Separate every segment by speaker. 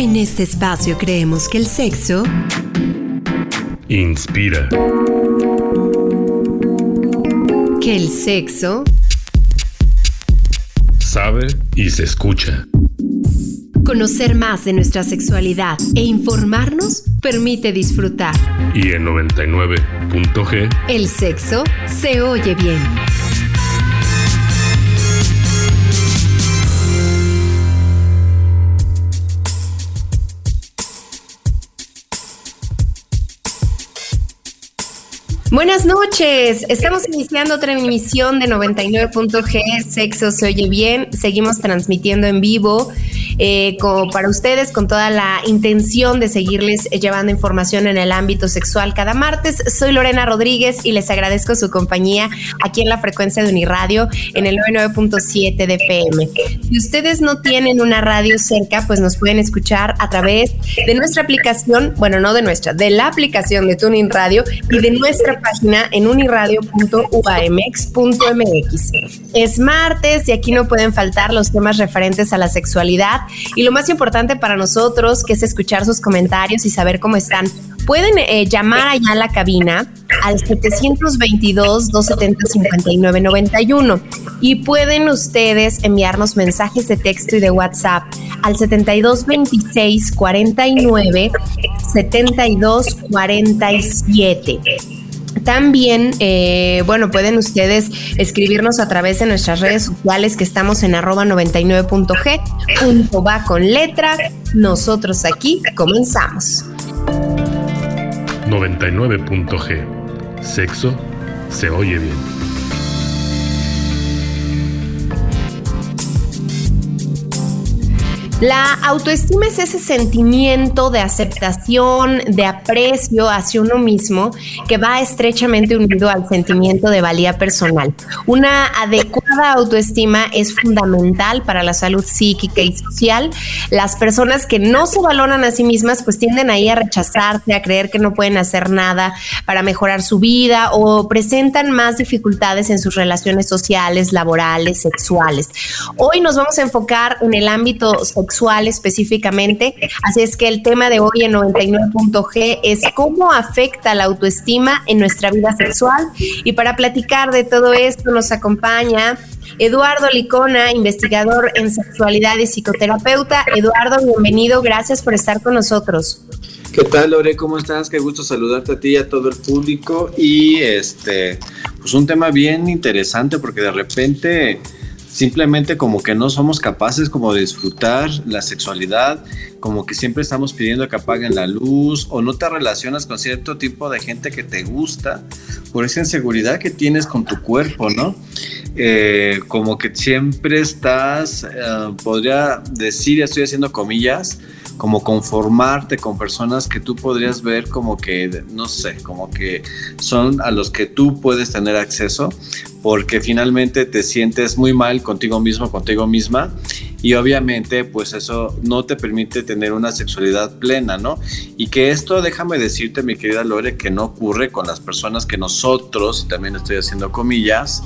Speaker 1: En este espacio creemos que el sexo
Speaker 2: inspira.
Speaker 1: Que el sexo
Speaker 2: sabe y se escucha.
Speaker 1: Conocer más de nuestra sexualidad e informarnos permite disfrutar.
Speaker 2: Y en 99.g,
Speaker 1: el sexo se oye bien. Buenas noches, estamos iniciando otra emisión de 99.g, Sexo se oye bien, seguimos transmitiendo en vivo eh, como para ustedes con toda la intención de seguirles llevando información en el ámbito sexual cada martes. Soy Lorena Rodríguez y les agradezco su compañía aquí en la frecuencia de Uniradio en el 99.7 de FM. Si ustedes no tienen una radio cerca, pues nos pueden escuchar a través de nuestra aplicación, bueno, no de nuestra, de la aplicación de Tuning Radio y de nuestra página en uniradio.uamx.mx. Es martes y aquí no pueden faltar los temas referentes a la sexualidad y lo más importante para nosotros, que es escuchar sus comentarios y saber cómo están. Pueden eh, llamar allá a la cabina al 722-270-5991 y pueden ustedes enviarnos mensajes de texto y de WhatsApp al 7226 49 72 47. También, eh, bueno, pueden ustedes escribirnos a través de nuestras redes sociales que estamos en arroba 99.g, punto va con letra. Nosotros aquí comenzamos.
Speaker 2: 99.g. Sexo se oye bien.
Speaker 1: La autoestima es ese sentimiento de aceptación, de aprecio hacia uno mismo que va estrechamente unido al sentimiento de valía personal. Una adecuada autoestima es fundamental para la salud psíquica y social. Las personas que no se valoran a sí mismas pues tienden ahí a rechazarse, a creer que no pueden hacer nada para mejorar su vida o presentan más dificultades en sus relaciones sociales, laborales, sexuales. Hoy nos vamos a enfocar en el ámbito sexual específicamente. Así es que el tema de hoy en 99.g es cómo afecta la autoestima en nuestra vida sexual. Y para platicar de todo esto nos acompaña Eduardo Licona, investigador en sexualidad y psicoterapeuta. Eduardo, bienvenido, gracias por estar con nosotros.
Speaker 3: ¿Qué tal, Lore? ¿Cómo estás? Qué gusto saludarte a ti y a todo el público. Y este, pues un tema bien interesante porque de repente simplemente como que no somos capaces como de disfrutar la sexualidad, como que siempre estamos pidiendo que apaguen la luz o no te relacionas con cierto tipo de gente que te gusta por esa inseguridad que tienes con tu cuerpo, ¿no? Eh, como que siempre estás, eh, podría decir, estoy haciendo comillas, como conformarte con personas que tú podrías ver como que, no sé, como que son a los que tú puedes tener acceso, porque finalmente te sientes muy mal contigo mismo, contigo misma, y obviamente pues eso no te permite tener una sexualidad plena, ¿no? Y que esto, déjame decirte, mi querida Lore, que no ocurre con las personas que nosotros, también estoy haciendo comillas,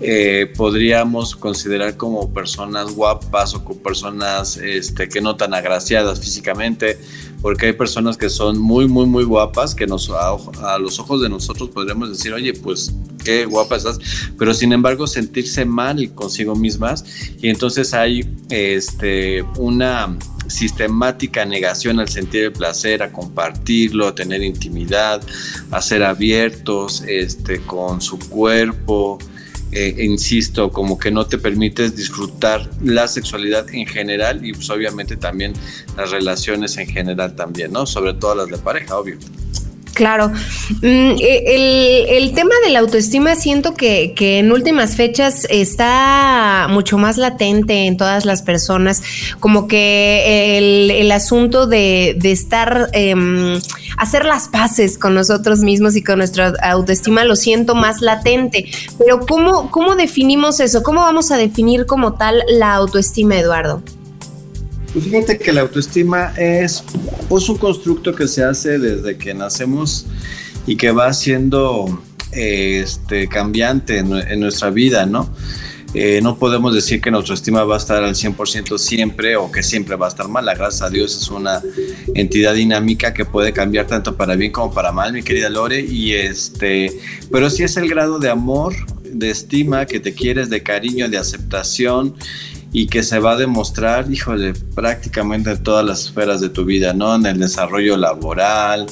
Speaker 3: eh, podríamos considerar como personas guapas o personas este, que no tan agraciadas físicamente, porque hay personas que son muy, muy, muy guapas, que nos, a, los ojos de nosotros podríamos decir, oye, pues qué guapa estás, pero sin embargo sentirse mal consigo mismas y entonces hay este, una sistemática negación al sentir el placer, a compartirlo, a tener intimidad, a ser abiertos este, con su cuerpo, eh, insisto, como que no te permites disfrutar la sexualidad en general y pues obviamente también las relaciones en general también, ¿no? Sobre todo las de pareja, obvio.
Speaker 1: Claro. Mm, e, el, tema de la autoestima siento que, en últimas fechas está mucho más latente en todas las personas, como que el, asunto de, estar, em, hacer las paces con nosotros mismos y con nuestra autoestima lo siento más latente. Pero ¿cómo, cómo definimos eso? ¿Cómo vamos a definir como tal la autoestima, Eduardo?
Speaker 3: Pues fíjate que la autoestima es pues, un constructo que se hace desde que nacemos y que va siendo este, cambiante en, nuestra vida, ¿no? Eh, no podemos decir que nuestra estima va a estar al 100% siempre o que siempre va a estar mala. Gracias a Dios es una entidad dinámica que puede cambiar tanto para bien como para mal, mi querida Lore. Y este, pero sí es el grado de amor, de estima que te quieres, de cariño, de aceptación y que se va a demostrar, híjole, prácticamente en todas las esferas de tu vida, ¿no? En el desarrollo laboral,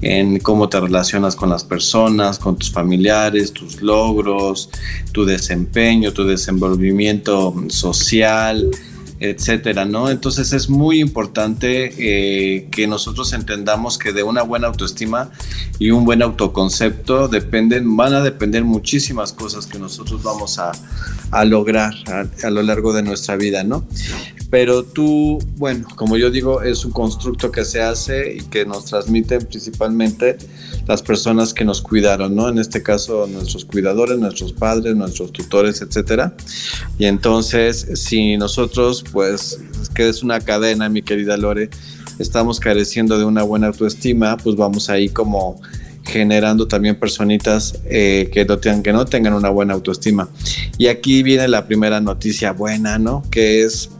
Speaker 3: en cómo te relacionas con las personas, con tus familiares, tus logros, tu desempeño, tu desenvolvimiento social, etcétera, ¿no? Entonces es muy importante eh, que nosotros entendamos que de una buena autoestima y un buen autoconcepto dependen, van a depender muchísimas cosas que nosotros vamos a, lograr a, a, lo largo de nuestra vida, ¿no? Pero tú, bueno, como yo digo, es un constructo que se hace y que nos transmiten principalmente las personas que nos cuidaron, ¿no? En este caso, nuestros cuidadores, nuestros padres, nuestros tutores, etcétera. Y entonces, si nosotros, pues, que es una cadena, mi querida Lore, estamos careciendo de una buena autoestima, pues vamos ahí como generando también personitas eh, que, no tengan, que no tengan una buena autoestima. Y aquí viene la primera noticia buena, ¿no? Que es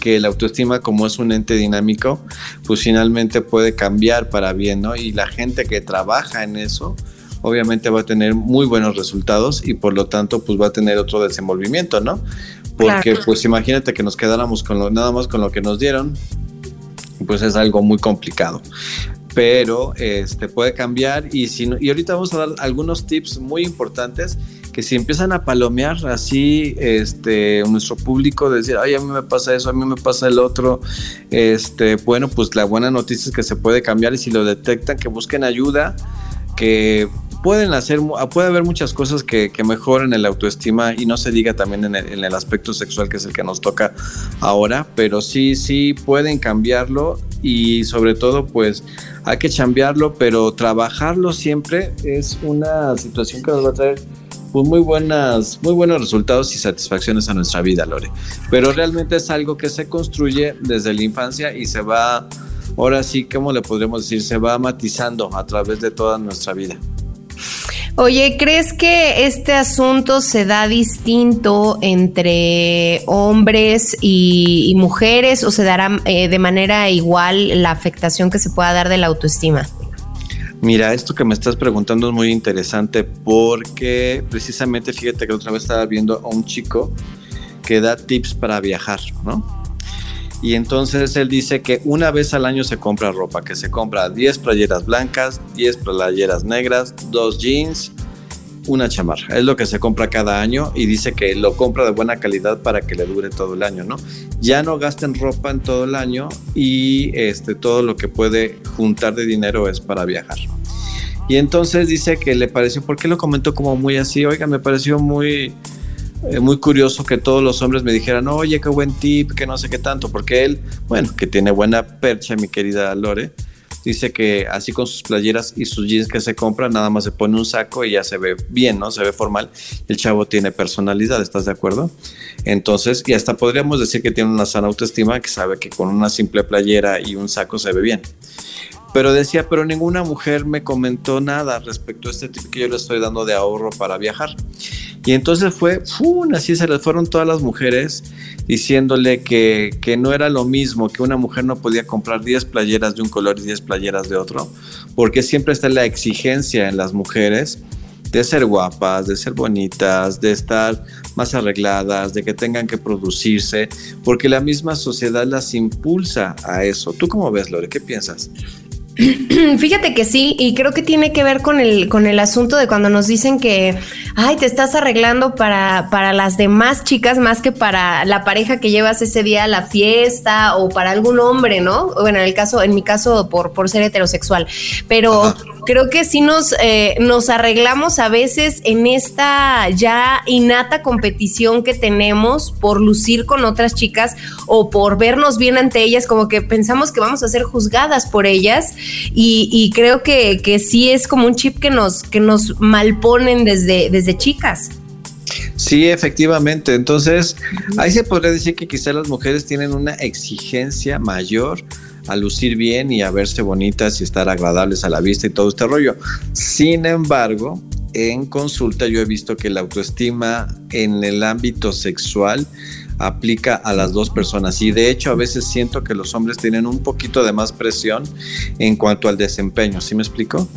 Speaker 3: que la autoestima como es un ente dinámico, pues finalmente puede cambiar para bien, ¿no? Y la gente que trabaja en eso, obviamente va a tener muy buenos resultados y por lo tanto pues va a tener otro desenvolvimiento, ¿no? Porque pues imagínate que nos quedáramos con lo, nada más con lo que nos dieron, pues es algo muy complicado pero este puede cambiar y si y ahorita vamos a dar algunos tips muy importantes que si empiezan a palomear así este nuestro público decir ay a mí me pasa eso a mí me pasa el otro este bueno pues la buena noticia es que se puede cambiar y si lo detectan que busquen ayuda que pueden hacer, puede haber muchas cosas que, que mejoren el autoestima y no se diga también en el, en el, aspecto sexual que es el que nos toca ahora, pero sí, sí pueden cambiarlo y sobre todo pues hay que cambiarlo, pero trabajarlo siempre es una situación que nos va a traer pues muy buenas, muy buenos resultados y satisfacciones a nuestra vida, Lore. Pero realmente es algo que se construye desde la infancia y se va, ahora sí, ¿cómo le podríamos decir? Se va matizando a través de toda nuestra vida.
Speaker 1: Oye, ¿crees que este asunto se da distinto entre hombres y, mujeres o se dará eh, de manera igual la afectación que se pueda dar de la autoestima?
Speaker 3: Mira, esto que me estás preguntando es muy interesante porque precisamente fíjate que otra vez estaba viendo a un chico que da tips para viajar, ¿no? Y entonces él dice que una vez al año se compra ropa, que se compra 10 playeras blancas, 10 playeras negras, dos jeans, una chamarra. Es lo que se compra cada año y dice que lo compra de buena calidad para que le dure todo el año, ¿no? Ya no gasten ropa en todo el año y este, todo lo que puede juntar de dinero es para viajar. Y entonces dice que le pareció, ¿por qué lo comentó como muy así? Oiga, me pareció muy, eh, muy curioso que todos los hombres me dijeran, oye, qué buen tip, que no sé qué tanto, porque él, bueno, que tiene buena percha, mi querida Lore, dice que así con sus playeras y sus jeans que se compra, nada más se pone un saco y ya se ve bien, ¿no? Se ve formal. El chavo tiene personalidad, ¿estás de acuerdo? Entonces, y hasta podríamos decir que tiene una sana autoestima, que sabe que con una simple playera y un saco se ve bien. Pero decía, pero ninguna mujer me comentó nada respecto a este tip que yo le estoy dando de ahorro para viajar. Y entonces fue, ¡fum! así se les fueron todas las mujeres diciéndole que, que, no era lo mismo, que una mujer no podía comprar 10 playeras de un color y 10 playeras de otro, porque siempre está la exigencia en las mujeres de ser guapas, de ser bonitas, de estar más arregladas, de que tengan que producirse, porque la misma sociedad las impulsa a eso. ¿Tú cómo ves, Lore? ¿Qué piensas?
Speaker 1: Fíjate que sí, y creo que tiene que ver con el, con el asunto de cuando nos dicen que, ay, te estás arreglando para, para las demás chicas más que para la pareja que llevas ese día a la fiesta o para algún hombre, ¿no? Bueno, en el caso, en mi caso, por, por ser heterosexual. Pero creo que sí nos, eh, nos arreglamos a veces en esta ya innata competición que tenemos por lucir con otras chicas o por vernos bien ante ellas, como que pensamos que vamos a ser juzgadas por ellas y, creo que, que, sí es como un chip que nos, que nos malponen desde, desde chicas.
Speaker 3: Sí, efectivamente. Entonces, ahí se podría decir que quizás las mujeres tienen una exigencia mayor a lucir bien y a verse bonitas y estar agradables a la vista y todo este rollo. Sin embargo, en consulta yo he visto que la autoestima en el ámbito sexual aplica a las dos personas y de hecho a veces siento que los hombres tienen un poquito de más presión en cuanto al desempeño, ¿sí me explico?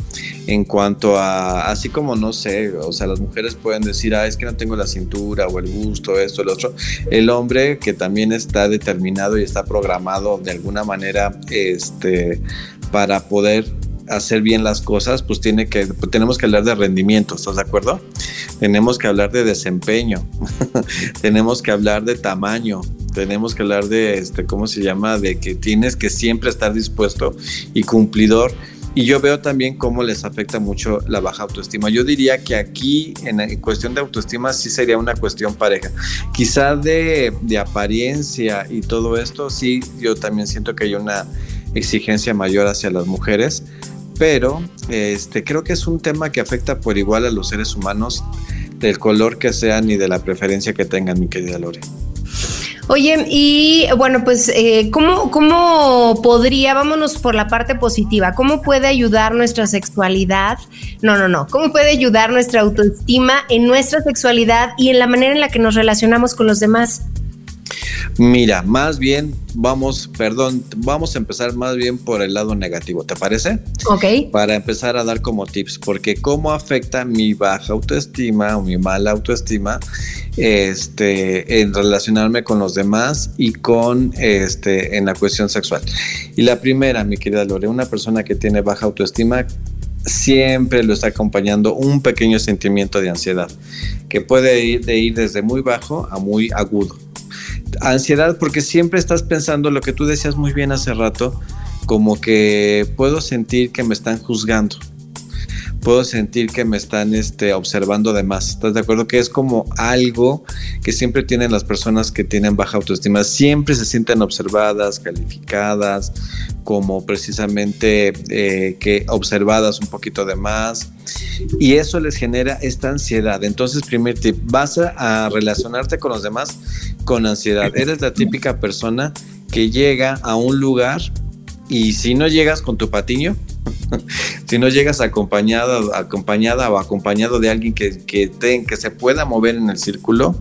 Speaker 3: En cuanto a, así como no sé, o sea, las mujeres pueden decir, ah, es que no tengo la cintura o el gusto, esto, el otro, el hombre que también está determinado y está programado de alguna manera, este, para poder hacer bien las cosas, pues tiene que, pues tenemos que hablar de rendimiento, ¿estás de acuerdo? Tenemos que hablar de desempeño, tenemos que hablar de tamaño, tenemos que hablar de, este, ¿cómo se llama? De que tienes que siempre estar dispuesto y cumplidor. Y yo veo también cómo les afecta mucho la baja autoestima. Yo diría que aquí, en, cuestión de autoestima, sí sería una cuestión pareja. Quizá de, de apariencia y todo esto, sí, yo también siento que hay una exigencia mayor hacia las mujeres, pero este, creo que es un tema que afecta por igual a los seres humanos del color que sean y de la preferencia que tengan, mi querida Lore.
Speaker 1: Oye, y bueno, pues, eh, ¿cómo, ¿cómo podría, vámonos por la parte positiva, cómo puede ayudar nuestra sexualidad? No, no, no, ¿cómo puede ayudar nuestra autoestima en nuestra sexualidad y en la manera en la que nos relacionamos con los demás?
Speaker 3: Mira, más bien vamos, perdón, vamos a empezar más bien por el lado negativo, ¿te parece?
Speaker 1: Ok.
Speaker 3: Para empezar a dar como tips, porque cómo afecta mi baja autoestima o mi mala autoestima este, en relacionarme con los demás y con este, en la cuestión sexual. Y la primera, mi querida Lore, una persona que tiene baja autoestima siempre lo está acompañando un pequeño sentimiento de ansiedad, que puede ir, de ir desde muy bajo a muy agudo ansiedad porque siempre estás pensando lo que tú decías muy bien hace rato, como que puedo sentir que me están juzgando. Puedo sentir que me están este, observando de más. ¿Estás de acuerdo? Que es como algo que siempre tienen las personas que tienen baja autoestima. Siempre se sienten observadas, calificadas, como precisamente eh, que observadas un poquito de más y eso les genera esta ansiedad. Entonces, primer tip, vas a, relacionarte con los demás con ansiedad. Eres la típica persona que llega a un lugar y si no llegas con tu patiño, si no llegas acompañada, acompañada o acompañado de alguien que, que, que se pueda mover en el círculo,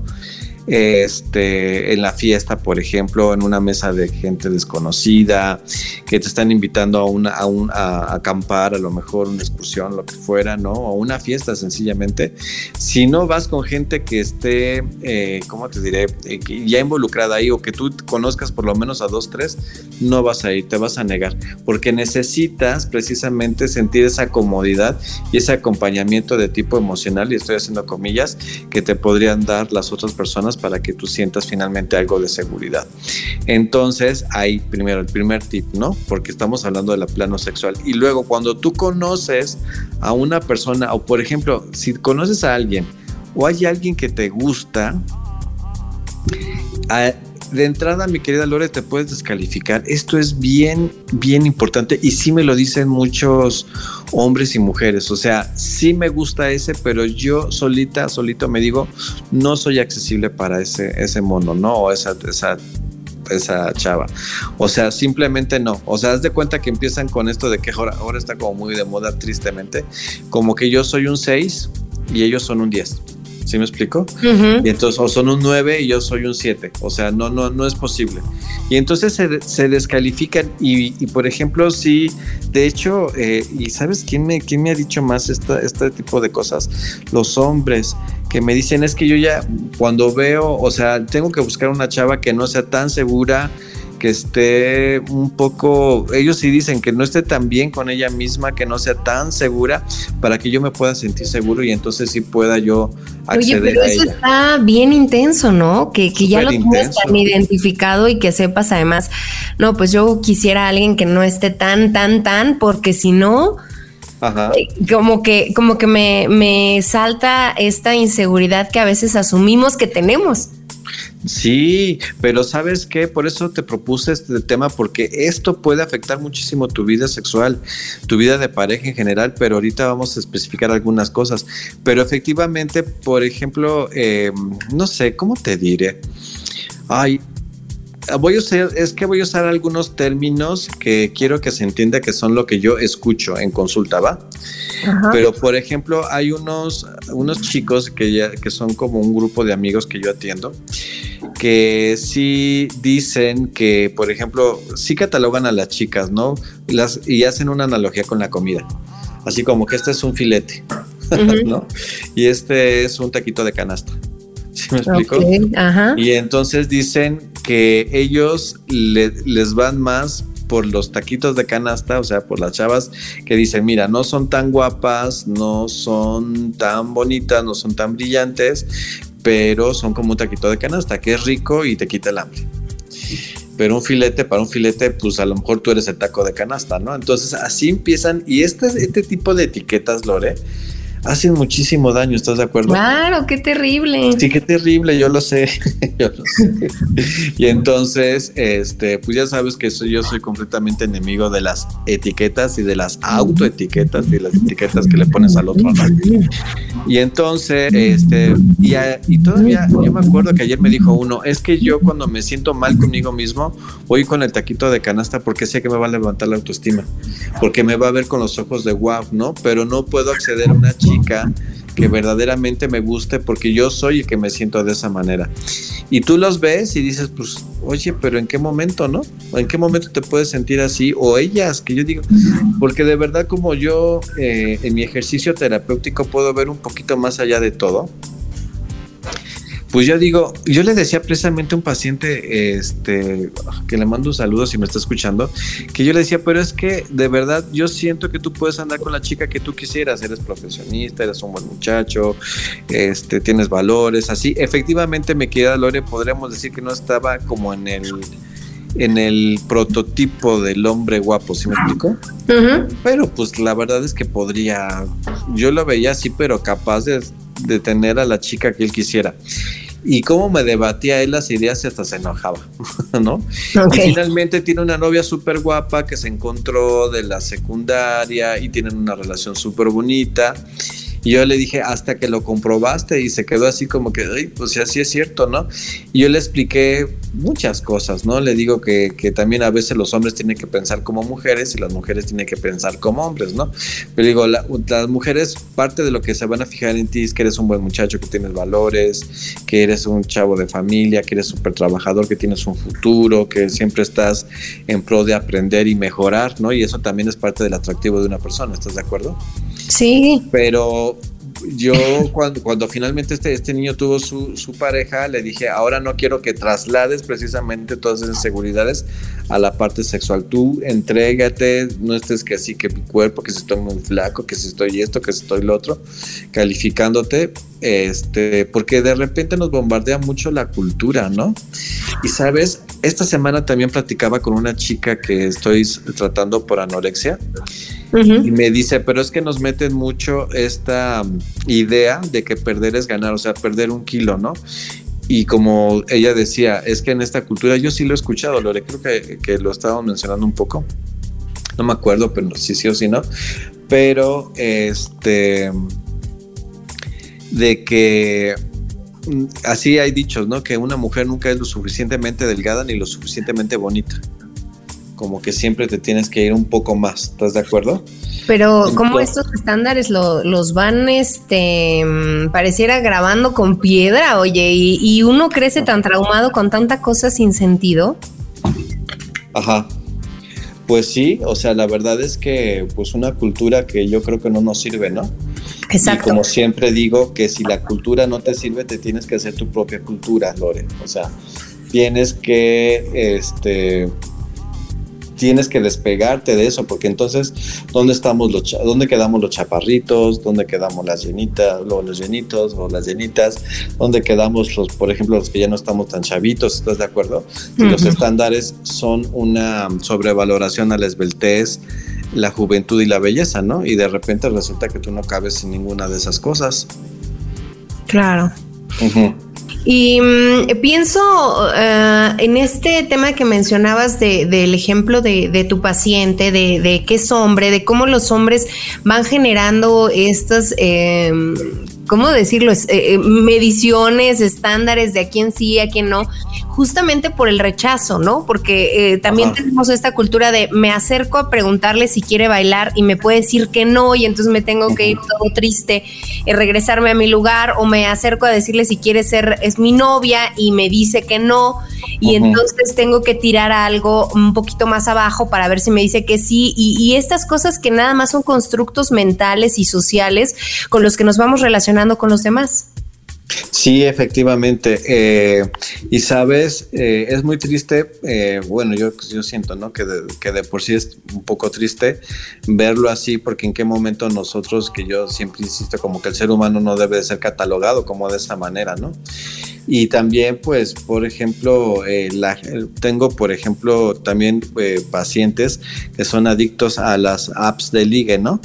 Speaker 3: este, en la fiesta, por ejemplo, en una mesa de gente desconocida, que te están invitando a, una, a, un, a, acampar, a lo mejor una excursión, lo que fuera, ¿no? O una fiesta sencillamente. Si no vas con gente que esté, eh, ¿cómo te diré? Eh, ya involucrada ahí o que tú conozcas por lo menos a dos, tres, no vas a ir, te vas a negar, porque necesitas precisamente sentir esa comodidad y ese acompañamiento de tipo emocional, y estoy haciendo comillas, que te podrían dar las otras personas para que tú sientas finalmente algo de seguridad. Entonces, ahí primero el primer tip, ¿no? Porque estamos hablando de la plano sexual. Y luego, cuando tú conoces a una persona, o por ejemplo, si conoces a alguien o hay alguien que te gusta, de entrada, mi querida Lore, te puedes descalificar. Esto es bien, bien importante y sí me lo dicen muchos hombres y mujeres. O sea, sí me gusta ese, pero yo solita, solito me digo, no soy accesible para ese, ese mono, ¿no? O esa, esa esa chava. O sea, simplemente no. O sea, haz de cuenta que empiezan con esto de que ahora, ahora está como muy de moda, tristemente. Como que yo soy un 6 y ellos son un 10. ¿Sí me explico? Y entonces, o son un 9 y yo soy un 7. O sea, no, no, no es posible. Y entonces se, descalifican. Y, por ejemplo, sí, de hecho, eh, ¿y sabes quién me, quién me ha dicho más esta, este tipo de cosas? Los hombres que me dicen es que yo ya cuando veo, o sea, tengo que buscar una chava que no sea tan segura que esté un poco, ellos sí dicen que no esté tan bien con ella misma, que no sea tan segura para que yo me pueda sentir seguro y entonces sí pueda yo acceder Oye, pero eso
Speaker 1: está bien intenso, ¿no? Que, que ya lo tienes tan identificado y que sepas además, no, pues yo quisiera a alguien que no esté tan, tan, tan, porque si no... Ajá. Eh, como que, como que me, me salta esta inseguridad que a veces asumimos que tenemos.
Speaker 3: Sí, pero ¿sabes qué? Por eso te propuse este tema, porque esto puede afectar muchísimo tu vida sexual, tu vida de pareja en general, pero ahorita vamos a especificar algunas cosas. Pero efectivamente, por ejemplo, em, no sé, ¿cómo te diré? Ay, voy a usar, es que voy a usar algunos términos que quiero que se entienda que son lo que yo escucho en consulta, ¿va? Pero por ejemplo, hay unos, unos chicos que ya, que son como un grupo de amigos que yo atiendo, que sí dicen que, por ejemplo, sí catalogan a las chicas, ¿no? Las, y hacen una analogía con la comida. Así como que este es un filete, ¿no? Y este es un taquito de canasta. ¿Sí me explico? Y entonces dicen que ellos les van más por los taquitos de canasta, o sea, por las chavas que dicen, mira, no son tan guapas, no son tan bonitas, no son tan brillantes, pero son como un taquito de canasta, que es rico y te quita el hambre. Pero un filete, para un filete, pues a lo mejor tú eres el taco de canasta, ¿no? Entonces así empiezan, y este, este tipo de etiquetas, Lore, hacen muchísimo daño, ¿estás de acuerdo?
Speaker 1: Claro, qué terrible.
Speaker 3: Sí, qué terrible, yo lo sé, yo lo sé. Y entonces, este, pues ya sabes que soy, yo soy completamente enemigo de las etiquetas y de las autoetiquetas y las etiquetas que le pones al otro. Y entonces, este, y, y todavía, yo me acuerdo que ayer me dijo uno, es que yo cuando me siento mal conmigo mismo, voy con el taquito de canasta porque sé que me va a levantar la autoestima, porque me va a ver con los ojos de wow, ¿no? Pero no puedo acceder a una chica que verdaderamente me guste porque yo soy el que me siento de esa manera. Y tú los ves y dices, pues, oye, pero ¿en qué momento, no? ¿En qué momento te puedes sentir así? O ellas, que yo digo, porque de verdad como yo eh, en mi ejercicio terapéutico puedo ver un poquito más allá de todo pues yo digo, yo le decía precisamente a un paciente, este, que le mando un saludo si me está escuchando, que yo le decía, pero es que de verdad yo siento que tú puedes andar con la chica que tú quisieras, eres profesionista, eres un buen muchacho, este, tienes valores, así. Efectivamente, me queda Lore, podríamos decir que no estaba como en el en el prototipo del hombre guapo, ¿sí me explico? Pero pues la verdad es que podría, yo lo veía así, pero capaz de de tener a la chica que él quisiera. Y cómo me debatía él las ideas y hasta se enojaba, ¿no? Y finalmente tiene una novia súper guapa que se encontró de la secundaria y tienen una relación súper bonita y yo le dije, hasta que lo comprobaste y se quedó así como que, Ay, pues sí, así es cierto, ¿no? Y yo le expliqué muchas cosas, ¿no? Le digo que, que, también a veces los hombres tienen que pensar como mujeres y las mujeres tienen que pensar como hombres, ¿no? Pero digo, las mujeres, parte de lo que se van a fijar en ti es que eres un buen muchacho, que tienes valores, que eres un chavo de familia, que eres súper trabajador, que tienes un futuro, que siempre estás en pro de aprender y mejorar, ¿no? Y eso también es parte del atractivo de una persona, ¿estás de acuerdo?
Speaker 1: Sí.
Speaker 3: Pero yo cuando, cuando finalmente este, este niño tuvo su, su, pareja, le dije, ahora no quiero que traslades precisamente todas esas seguridades a la parte sexual. Tú entrégate, no estés que así, que mi cuerpo, que si estoy muy flaco, que si estoy esto, que si estoy lo otro, calificándote, este, porque de repente nos bombardea mucho la cultura, ¿no? Y sabes, esta semana también platicaba con una chica que estoy tratando por anorexia y me dice, pero es que nos meten mucho esta um, idea de que perder es ganar, o sea, perder un kilo, ¿no? Y como ella decía, es que en esta cultura, yo sí lo he escuchado, Lore, creo que, que lo estábamos mencionando un poco, no me acuerdo, pero sí, sí o sí, ¿no? Pero, este, de que mm, así hay dichos, ¿no? Que una mujer nunca es lo suficientemente delgada ni lo suficientemente bonita como que siempre te tienes que ir un poco más, ¿estás de acuerdo?
Speaker 1: Pero como estos estándares los van, este, mm, pareciera grabando con piedra, oye, y, uno crece tan traumado con tanta cosa sin sentido.
Speaker 3: Ajá. Pues sí, o sea, la verdad es que pues una cultura que yo creo que no nos sirve, ¿no? Exacto. Y como siempre digo, que si la cultura no te sirve, te tienes que hacer tu propia cultura, Lore. O sea, tienes que, este, tienes que despegarte de eso, porque entonces, ¿dónde estamos los dónde quedamos los chaparritos? ¿Dónde quedamos las llenitas, los llenitos o las llenitas? ¿Dónde quedamos los, por ejemplo, los que ya no estamos tan chavitos? ¿Estás de acuerdo? los estándares son una sobrevaloración a la esbeltez, la juventud y la belleza, ¿no? Y de repente resulta que tú no cabes en ninguna de esas cosas.
Speaker 1: Claro. Y mm, pienso eh, en este tema que mencionabas del ejemplo de, tu paciente, de, de, que es hombre, de cómo los hombres van generando estas em, ¿cómo decirlo? Eh, eh, mediciones, estándares de a quién sí, a quién no, justamente por el rechazo, ¿no? Porque eh, también tenemos esta cultura de me acerco a preguntarle si quiere bailar y me puede decir que no y entonces me tengo que ir todo triste y regresarme a mi lugar o me acerco a decirle si quiere ser, es mi novia y me dice que no y entonces tengo que tirar algo un poquito más abajo para ver si me dice que sí y estas cosas que nada más son constructos mentales y sociales con los que nos vamos relacionando con los demás.
Speaker 3: Sí, efectivamente. Eh, y sabes, eh, es muy triste, eh, bueno, yo, yo siento, ¿no? Que de, que de por sí es un poco triste verlo así, porque en qué momento nosotros, que yo siempre insisto, como que el ser humano no debe de ser catalogado como de esa manera, ¿no? Y también, pues, por ejemplo, la, tengo, por ejemplo, también pacientes que son adictos a las apps de ligue, ¿no?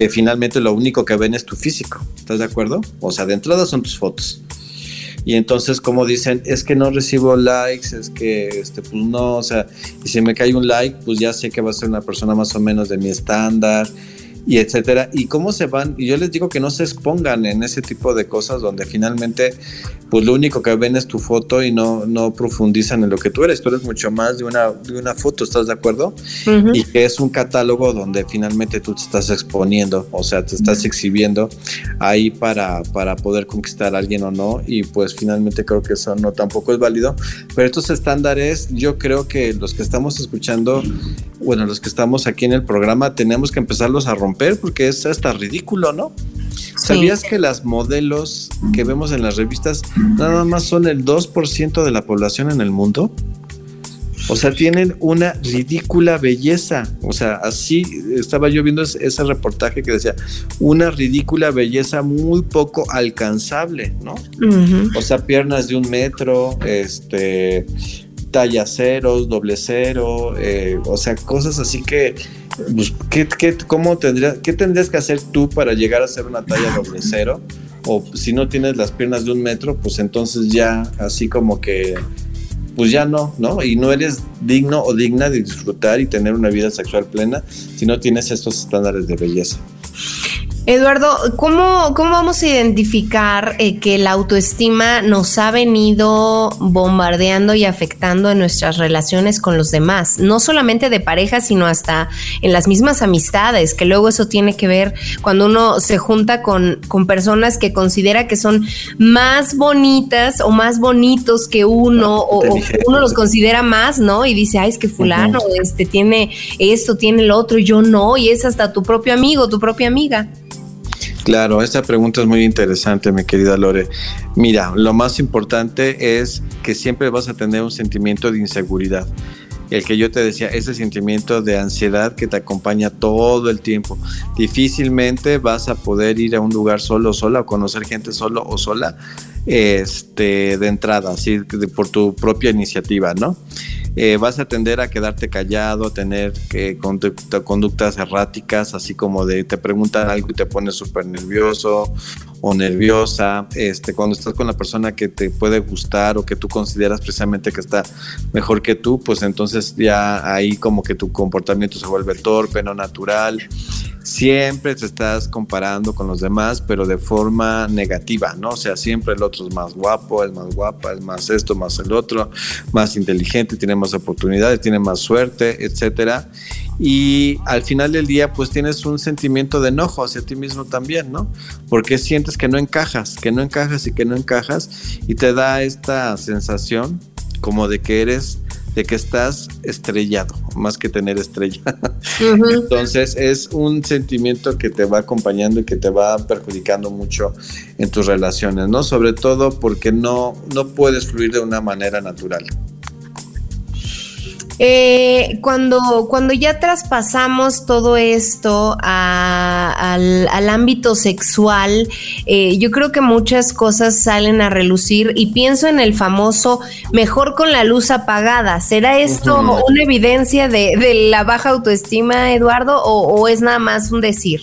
Speaker 3: que finalmente lo único que ven es tu físico. ¿Estás de acuerdo? O sea, de entrada son tus fotos. Y entonces, como dicen, es que no recibo likes, es que, este, pues no, o sea, y si me cae un like, pues ya sé que va a ser una persona más o menos de mi estándar y etcétera. Y cómo se van, y yo les digo que no se expongan en ese tipo de cosas donde finalmente pues lo único que ven es tu foto y no, no profundizan en lo que tú eres. Tú eres mucho más de una, de una foto, ¿estás de acuerdo? Y que es un catálogo donde finalmente tú te estás exponiendo, o sea, te estás exhibiendo ahí para, para poder conquistar a alguien o no. Y pues finalmente creo que eso no tampoco es válido. Pero estos estándares, yo creo que los que estamos escuchando, bueno, los que estamos aquí en el programa, tenemos que empezarlos a romper porque es hasta ridículo, ¿no? ¿Sabías que las modelos que vemos en las revistas nada más son el 2% de la población en el mundo? O sea, tienen una ridícula belleza. O sea, así estaba yo viendo ese reportaje que decía, una ridícula belleza muy poco alcanzable, ¿no? O sea, piernas de un metro, este, talla ceros, doble cero, eh, o sea, cosas así que pues, ¿qué, qué, cómo tendrías, ¿qué tendrías que hacer tú para llegar a ser una talla doble cero? O si no tienes las piernas de un metro, pues entonces ya así como que, pues ya no, ¿no? Y no eres digno o digna de disfrutar y tener una vida sexual plena si no tienes estos estándares de belleza.
Speaker 1: Eduardo, ¿cómo, cómo vamos a identificar eh, que la autoestima nos ha venido bombardeando y afectando en nuestras relaciones con los demás? No solamente de pareja, sino hasta en las mismas amistades, que luego eso tiene que ver cuando uno se junta con, con personas que considera que son más bonitas o más bonitos que uno, o, uno los considera más, ¿no? Y dice, ay, es que fulano este, tiene esto, tiene el otro, y yo no, y es hasta tu propio amigo, tu propia amiga.
Speaker 3: Claro, esta pregunta es muy interesante, mi querida Lore. Mira, lo más importante es que siempre vas a tener un sentimiento de inseguridad. El que yo te decía, ese sentimiento de ansiedad que te acompaña todo el tiempo. Difícilmente vas a poder ir a un lugar solo sola o conocer gente solo o sola este, de entrada, así por tu propia iniciativa, ¿no? Eh, vas a tender a quedarte callado, a tener que conductas erráticas, así como de te preguntan algo y te pones súper nervioso o nerviosa, este, cuando estás con la persona que te puede gustar o que tú consideras precisamente que está mejor que tú, pues entonces ya ahí como que tu comportamiento se vuelve torpe, no natural. Siempre te estás comparando con los demás, pero de forma negativa, ¿no? O sea, siempre el otro es más guapo, es más guapa, es más esto, más el otro, más inteligente, tiene más oportunidades, tiene más suerte, etcétera y al final del día pues tienes un sentimiento de enojo hacia ti mismo también, ¿no? Porque sientes que no encajas, que no encajas y que no encajas y te da esta sensación como de que eres, de que estás estrellado, más que tener estrella. Entonces es un sentimiento que te va acompañando y que te va perjudicando mucho en tus relaciones, ¿no? Sobre todo porque no, no puedes fluir de una manera natural.
Speaker 1: Eh, cuando, cuando ya traspasamos todo esto al, ámbito sexual, eh, yo creo que muchas cosas salen a relucir y pienso en el famoso mejor con la luz apagada. ¿Será esto una evidencia de, la baja autoestima, Eduardo, o, es nada más un decir?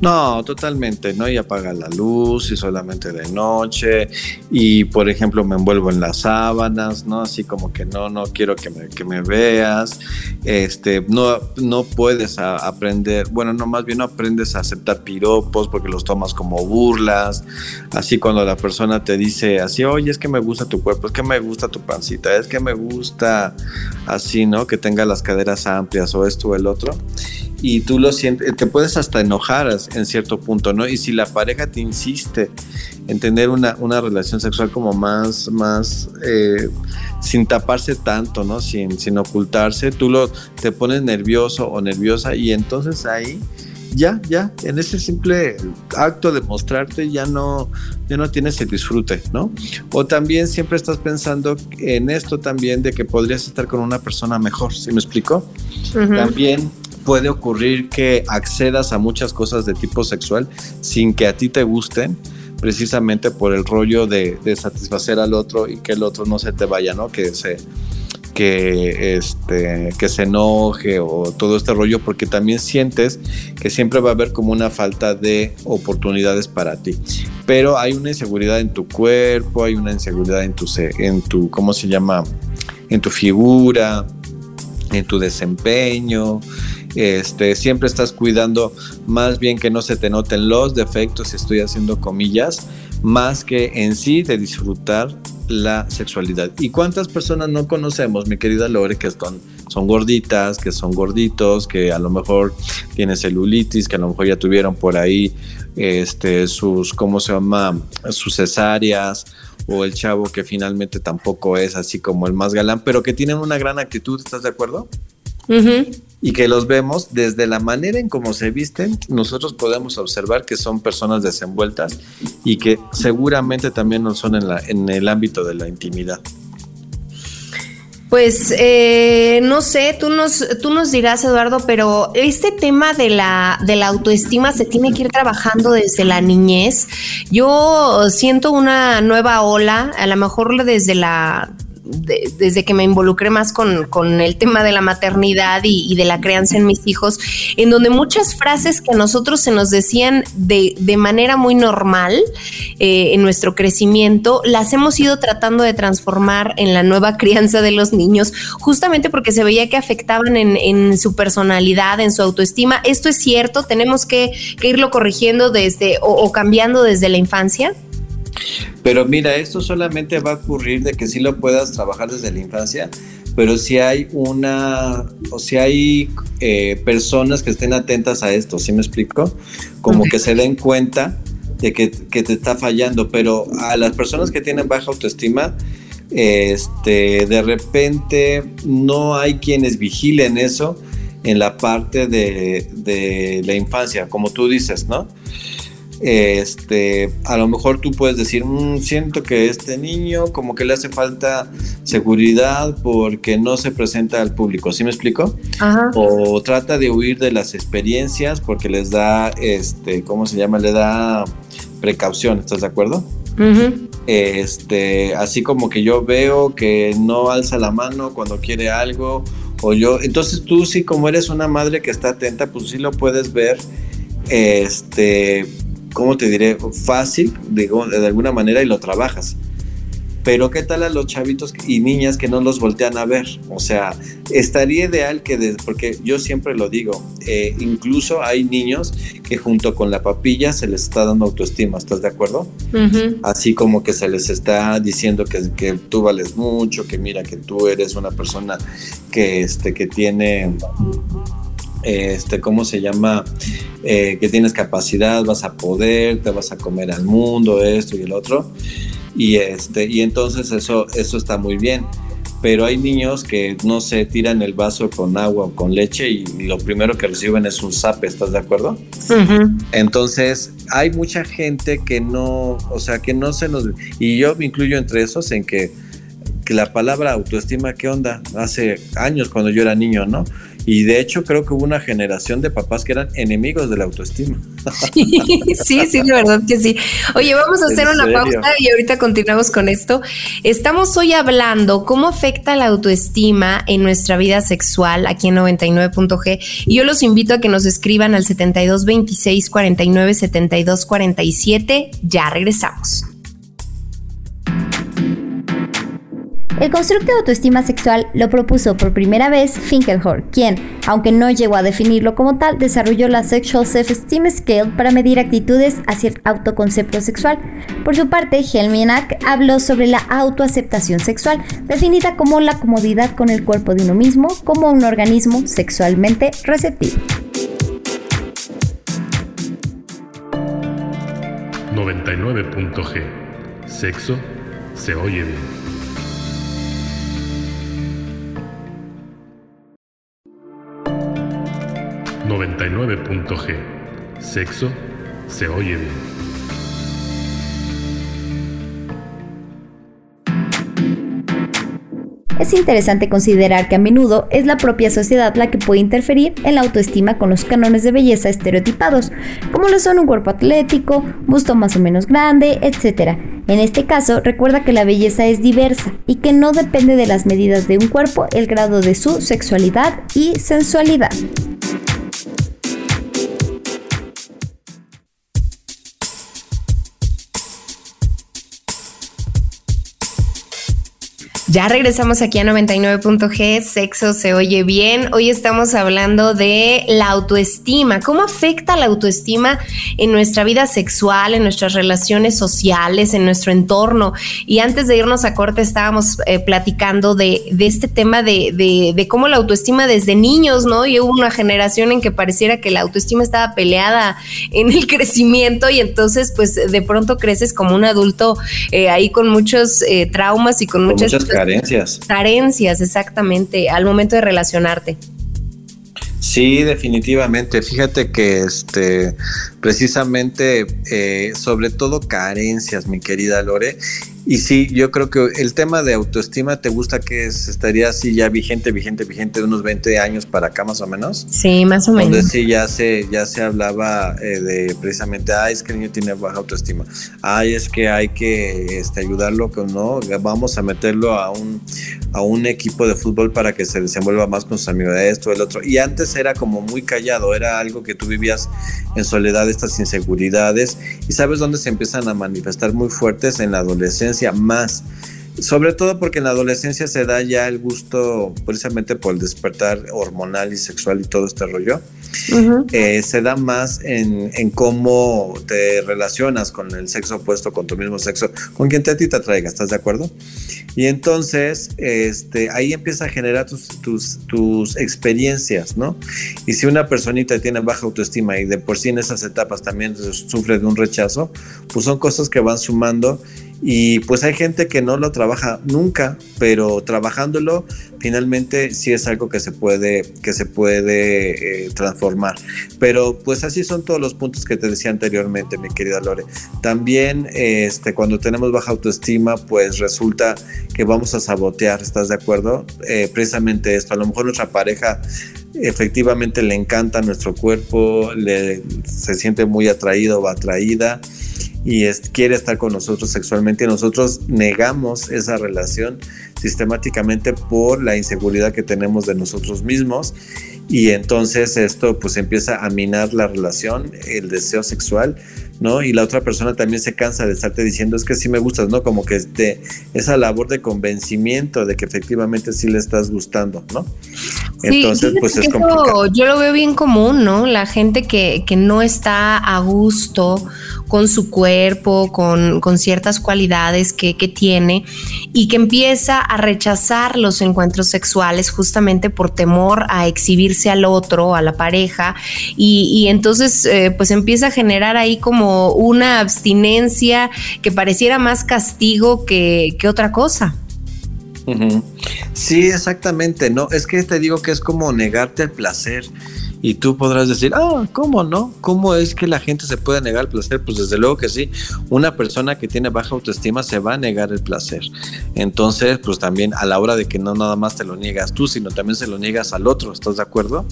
Speaker 3: No, totalmente, ¿no? Y apaga la luz y solamente de noche y por ejemplo me envuelvo en las sábanas, ¿no? Así como que no, no quiero que me, que me veas, este, no, no puedes aprender, bueno, no, más bien no aprendes a aceptar piropos porque los tomas como burlas, así cuando la persona te dice así, oye, es que me gusta tu cuerpo, es que me gusta tu pancita, es que me gusta así, ¿no? Que tenga las caderas amplias o esto o el otro y tú lo sientes, te puedes hasta enojar en cierto punto, ¿no? Y si la pareja te insiste en tener una, una relación sexual como más, más, eh, sin taparse tanto, ¿no? Sin, sin ocultarse, tú lo, te pones nervioso o nerviosa y entonces ahí ya, ya, en ese simple acto de mostrarte ya no, ya no tienes el disfrute, ¿no? O también siempre estás pensando en esto también de que podrías estar con una persona mejor, ¿sí me explico? También puede ocurrir que accedas a muchas cosas de tipo sexual sin que a ti te gusten, precisamente por el rollo de, satisfacer al otro y que el otro no se te vaya, ¿no? Que se, que, este, que se enoje o todo este rollo, porque también sientes que siempre va a haber como una falta de oportunidades para ti. Pero hay una inseguridad en tu cuerpo, hay una inseguridad en tu, en tu ¿cómo se llama? En tu figura, en tu desempeño, este, siempre estás cuidando más bien que no se te noten los defectos, estoy haciendo comillas, más que en sí de disfrutar la sexualidad. ¿Y cuántas personas no conocemos, mi querida Lore, que son, son gorditas, que son gorditos, que a lo mejor tienen celulitis, que a lo mejor ya tuvieron por ahí este, sus, ¿cómo se llama? Sus cesáreas o el chavo que finalmente tampoco es así como el más galán, pero que tienen una gran actitud, ¿estás de acuerdo? Y que los vemos desde la manera en cómo se visten, nosotros podemos observar que son personas desenvueltas y que seguramente también no son en, la, en el ámbito de la intimidad.
Speaker 1: Pues eh, no sé, tú nos, tú nos dirás, Eduardo, pero este tema de la, de la autoestima se tiene que ir trabajando desde la niñez. Yo siento una nueva ola, a lo mejor desde la desde que me involucré más con, el tema de la maternidad y, de la crianza en mis hijos, en donde muchas frases que a nosotros se nos decían de, manera muy normal eh, en nuestro crecimiento, las hemos ido tratando de transformar en la nueva crianza de los niños, justamente porque se veía que afectaban en, su personalidad, en su autoestima. ¿Esto es cierto? ¿Tenemos que, irlo corrigiendo desde o cambiando desde la infancia?
Speaker 3: Pero mira, esto solamente va a ocurrir de que sí lo puedas trabajar desde la infancia, pero si hay una, o si hay eh, personas que estén atentas a esto, ¿sí me explico? Como que se den cuenta de que, te está fallando, pero a las personas que tienen baja autoestima, este, de repente no hay quienes vigilen eso en la parte de, de la infancia, como tú dices, ¿no? Este, a lo mejor tú puedes decir, mm, siento que este niño como que le hace falta seguridad porque no se presenta al público, ¿sí me explico? O trata de huir de las experiencias porque les da, este, ¿cómo se llama? Le da precaución, ¿estás de acuerdo? Este, así como que yo veo que no alza la mano cuando quiere algo, o yo, entonces tú sí, como eres una madre que está atenta, pues sí lo puedes ver, este, ¿cómo te diré? Fácil, digo, de alguna manera y lo trabajas. Pero ¿qué tal a los chavitos y niñas que no los voltean a ver? O sea, estaría ideal que, porque yo siempre lo digo, eh, incluso hay niños que junto con la papilla se les está dando autoestima, ¿estás de acuerdo? Así como que se les está diciendo que, que, tú vales mucho, que mira que tú eres una persona que, este, que tiene este, ¿cómo se llama? Eh, que tienes capacidad, vas a poder, te vas a comer al mundo, esto y el otro. Y, este, y entonces eso, eso está muy bien. Pero hay niños que no se tiran el vaso con agua o con leche y lo primero que reciben es un zape, ¿estás de acuerdo? Entonces, hay mucha gente que no, o sea, que no se nos... Y yo me incluyo entre esos en que, que la palabra autoestima, ¿qué onda? Hace años cuando yo era niño, ¿no? Y de hecho creo que hubo una generación de papás que eran enemigos de la autoestima.
Speaker 1: Sí, sí, de verdad que sí. Oye, vamos a hacer una pausa y ahorita continuamos con esto. Estamos hoy hablando cómo afecta la autoestima en nuestra vida sexual aquí en 99.g y yo los invito a que nos escriban al 72 26 49 72 47. Ya regresamos.
Speaker 4: El constructo de autoestima sexual lo propuso por primera vez Finkelhor, quien, aunque no llegó a definirlo como tal, desarrolló la Sexual Self-Esteem Scale para medir actitudes hacia el autoconcepto sexual. Por su parte, Helminak habló sobre la autoaceptación sexual, definida como la comodidad con el cuerpo de uno mismo como un organismo sexualmente receptivo.
Speaker 2: 99.g Sexo se oye bien. 99.g. Sexo se oye bien.
Speaker 4: Es interesante considerar que a menudo es la propia sociedad la que puede interferir en la autoestima con los cánones de belleza estereotipados, como lo son un cuerpo atlético, busto más o menos grande, etc. En este caso, recuerda que la belleza es diversa y que no depende de las medidas de un cuerpo el grado de su sexualidad y sensualidad.
Speaker 1: Ya regresamos aquí a 99.g, sexo se oye bien. Hoy estamos hablando de la autoestima, cómo afecta la autoestima en nuestra vida sexual, en nuestras relaciones sociales, en nuestro entorno. Y antes de irnos a corte estábamos eh, platicando de, este tema de, de, cómo la autoestima desde niños, ¿no? Y hubo una generación en que pareciera que la autoestima estaba peleada en el crecimiento y entonces pues de pronto creces como un adulto eh, ahí con muchos eh, traumas y con, muchas
Speaker 3: carencias.
Speaker 1: Carencias, exactamente, al momento de relacionarte.
Speaker 3: Sí, definitivamente. Fíjate que este, precisamente, eh, sobre todo carencias, mi querida Lore, y sí, yo creo que el tema de autoestima, ¿te gusta que estaría así ya vigente, vigente, vigente de unos 20 años para acá más o menos?
Speaker 1: Sí, más o menos.
Speaker 3: Donde sí ya se, ya se hablaba eh, de precisamente, ay, es que el niño tiene baja autoestima, ay, es que hay que este, ayudarlo, ¿no? Vamos a meterlo a un, a un equipo de fútbol para que se desenvuelva más con sus amigos, esto, el otro. Y antes era como muy callado, era algo que tú vivías en soledad, estas inseguridades, y sabes dónde se empiezan a manifestar muy fuertes en la adolescencia más. Sobre todo porque en la adolescencia se da ya el gusto precisamente por el despertar hormonal y sexual y todo este rollo. Eh, se da más en, cómo te relacionas con el sexo opuesto, con tu mismo sexo, con quien te a ti te atraiga, ¿estás de acuerdo? Y entonces este, ahí empieza a generar tus, tus, tus experiencias, ¿no? Y si una personita tiene baja autoestima y de por sí en esas etapas también sufre de un rechazo, pues son cosas que van sumando y pues hay gente que no lo trabaja nunca, pero trabajándolo finalmente sí es algo que se puede, que se puede eh, transformar. Pero pues así son todos los puntos que te decía anteriormente, mi querida Lore. También este, cuando tenemos baja autoestima, pues resulta que vamos a sabotear, ¿estás de acuerdo? Eh, precisamente esto, a lo mejor nuestra pareja efectivamente le encanta nuestro cuerpo, le, se siente muy atraído o atraída y quiere estar con nosotros sexualmente y nosotros negamos esa relación sistemáticamente por la inseguridad que tenemos de nosotros mismos y entonces esto pues empieza a minar la relación, el deseo sexual, ¿no? Y la otra persona también se cansa de estarte diciendo es que sí me gustas, ¿no? Como que de esa labor de convencimiento de que efectivamente sí le estás gustando, ¿no?
Speaker 1: entonces pues es complicado. Yo lo veo bien común, ¿no? La gente que, que no está a gusto con su cuerpo, con, ciertas cualidades que, tiene y que empieza a rechazar los encuentros sexuales justamente por temor a exhibirse al otro, a la pareja, y, entonces eh, pues empieza a generar ahí como una abstinencia que pareciera más castigo que, otra cosa.
Speaker 3: Sí, exactamente, no, es que te digo que es como negarte el placer Y tú podrás decir, ah, ¿cómo no? ¿Cómo es que la gente se puede negar el placer? Pues desde luego que sí. Una persona que tiene baja autoestima se va a negar el placer. Entonces, pues también a la hora de que no nada más te lo niegas tú, sino también se lo niegas al otro, ¿estás de acuerdo?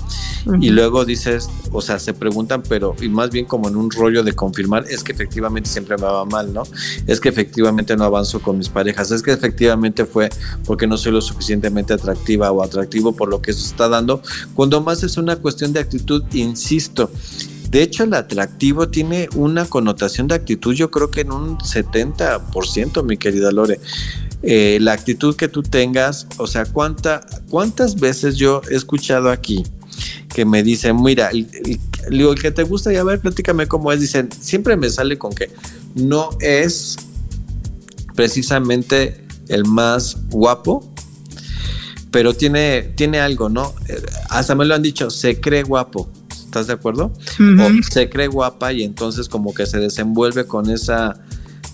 Speaker 3: Y luego dices, o sea, se preguntan, pero, y más bien como en un rollo de confirmar, es que efectivamente siempre me va mal, ¿no? Es que efectivamente no avanzo con mis parejas, es que efectivamente fue porque no soy lo suficientemente atractiva o atractivo por lo que eso está dando, cuando más es una cuestión de actitud, insisto. De hecho, el atractivo tiene una connotación de actitud, yo creo que en un 70%, mi querida Lore. Eh, la actitud que tú tengas, o sea, ¿cuánta, ¿cuántas veces yo he escuchado aquí que me dicen, mira, el, el, que te gusta, y a ver, platícame cómo es, dicen, siempre me sale con que no es precisamente el más guapo, pero tiene, tiene algo, ¿no? Eh, hasta me lo han dicho, se cree guapo. ¿Estás de acuerdo? O se cree guapa y entonces como que se desenvuelve con esa,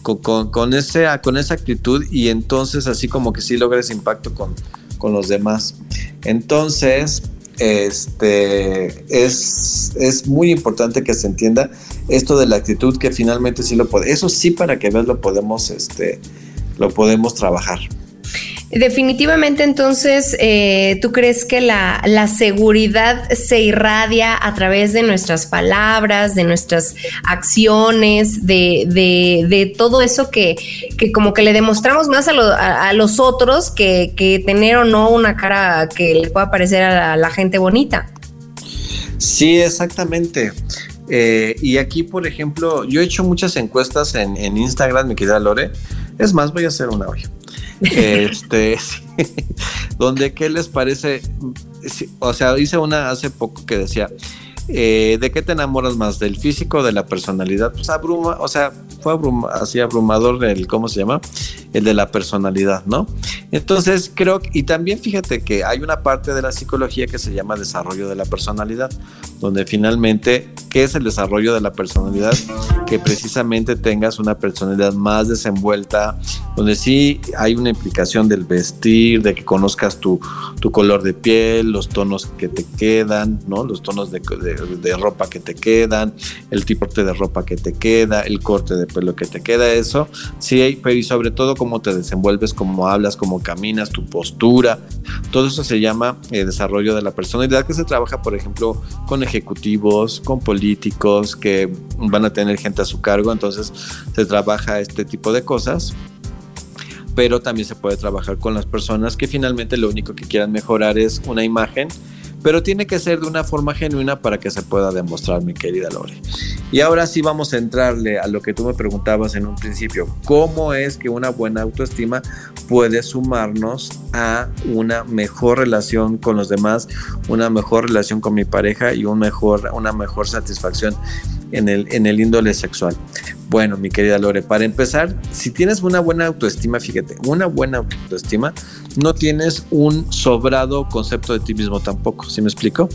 Speaker 3: con, con, con, con esa actitud y entonces así como que sí logra ese impacto con, con los demás. Entonces, este, es, es muy importante que se entienda esto de la actitud que finalmente sí lo puede, eso sí para que veas lo podemos, este, lo podemos trabajar.
Speaker 1: Definitivamente entonces, eh, ¿tú crees que la, seguridad se irradia a través de nuestras palabras, de nuestras acciones, de, de, todo eso que, que, como que le demostramos más a, a, los otros que, que, tener o no una cara que le pueda parecer a la, gente bonita?
Speaker 3: Sí, exactamente. Eh, y aquí, por ejemplo, yo he hecho muchas encuestas en, en Instagram, mi querida Lore. Es más, voy a hacer una hoy este, donde qué les parece, o sea, hice una hace poco que decía, eh, ¿de qué te enamoras más? ¿Del físico o de la personalidad? Pues abruma, o sea, fue así abrumador el, ¿cómo se llama? El de la personalidad, ¿no? Entonces creo, y también fíjate que hay una parte de la psicología que se llama desarrollo de la personalidad, donde finalmente, ¿qué es el desarrollo de la personalidad? Que precisamente tengas una personalidad más desenvuelta, donde sí hay una implicación del vestir, de que conozcas tu, tu color de piel, los tonos que te quedan, ¿no? Los tonos de, de ropa que te quedan, el tipo de ropa que te queda, el corte de pelo que te queda, eso, sí, pero y sobre todo cómo te desenvuelves, cómo hablas, cómo caminas, tu postura, todo eso se llama eh, desarrollo de la personalidad que se trabaja, por ejemplo, con ejecutivos, con políticos que van a tener gente a su cargo, entonces se trabaja este tipo de cosas pero también se puede trabajar con las personas que finalmente lo único que quieran mejorar es una imagen pero tiene que ser de una forma genuina para que se pueda demostrar, mi querida Lore. Y ahora sí vamos a entrarle a lo que tú me preguntabas en un principio, ¿cómo es que una buena autoestima puede sumarnos a una mejor relación con los demás, una mejor relación con mi pareja y un mejor, una mejor satisfacción en el, en el índole sexual? Bueno, mi querida Lore, para empezar, si tienes una buena autoestima, fíjate, una buena autoestima, no tienes un sobrado concepto de ti mismo tampoco, ¿sí me explico?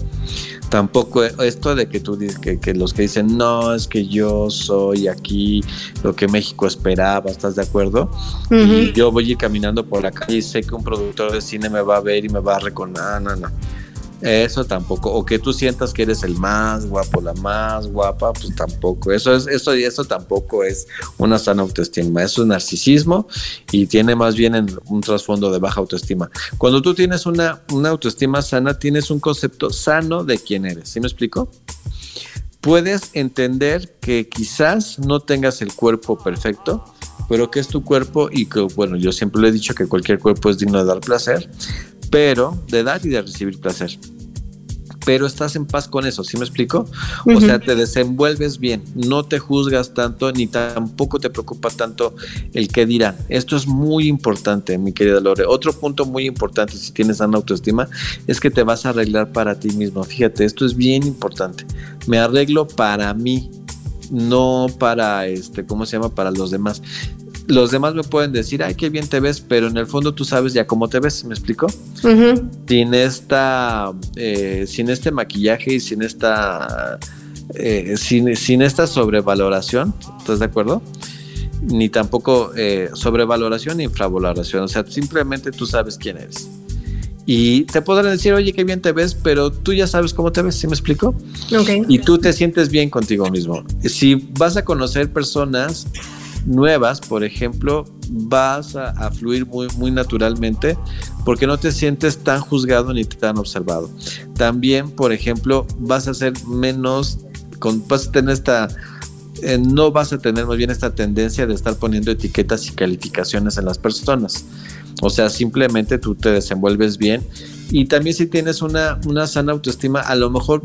Speaker 3: Tampoco esto de que tú dices que, los que dicen, no, es que yo soy aquí lo que México esperaba, ¿estás de acuerdo? Y yo voy a ir caminando por la calle y sé que un productor de cine me va a ver y me va a reconocer, no, no, no eso tampoco. O que tú sientas que eres el más guapo, la más guapa, pues tampoco. Eso es, eso, eso tampoco es una sana autoestima. Eso es narcisismo y tiene más bien un trasfondo de baja autoestima. Cuando tú tienes una, una autoestima sana, tienes un concepto sano de quién eres. ¿Sí me explico? Puedes entender que quizás no tengas el cuerpo perfecto, pero que es tu cuerpo y que, bueno, yo siempre le he dicho que cualquier cuerpo es digno de dar placer, pero de dar y de recibir placer pero estás en paz con eso, ¿sí me explico? O sea, te desenvuelves bien, no te juzgas tanto ni tampoco te preocupa tanto el qué dirán. Esto es muy importante, mi querida Lore. Otro punto muy importante si tienes sana autoestima es que te vas a arreglar para ti mismo. Fíjate, esto es bien importante. Me arreglo para mí, no para este, ¿cómo se llama? Para los demás los demás me pueden decir, ay, qué bien te ves, pero en el fondo tú sabes ya cómo te ves, ¿me explico? Sin esta, eh, sin este maquillaje y sin esta, eh, sin, esta sobrevaloración, ¿estás de acuerdo? Ni tampoco eh, sobrevaloración ni infravaloración, o sea, simplemente tú sabes quién eres. y te podrán decir, oye, qué bien te ves, pero tú ya sabes cómo te ves, ¿sí me explico?
Speaker 1: Ok.
Speaker 3: Y tú te sientes bien contigo mismo. Si vas a conocer personas nuevas, por ejemplo, vas a, fluir muy, muy naturalmente porque no te sientes tan juzgado ni tan observado. También, por ejemplo, vas a ser menos, con, vas a tener esta eh, no vas a tener más bien esta tendencia de estar poniendo etiquetas y calificaciones en las personas. O sea, simplemente tú te desenvuelves bien y también si tienes una, una sana autoestima, a lo mejor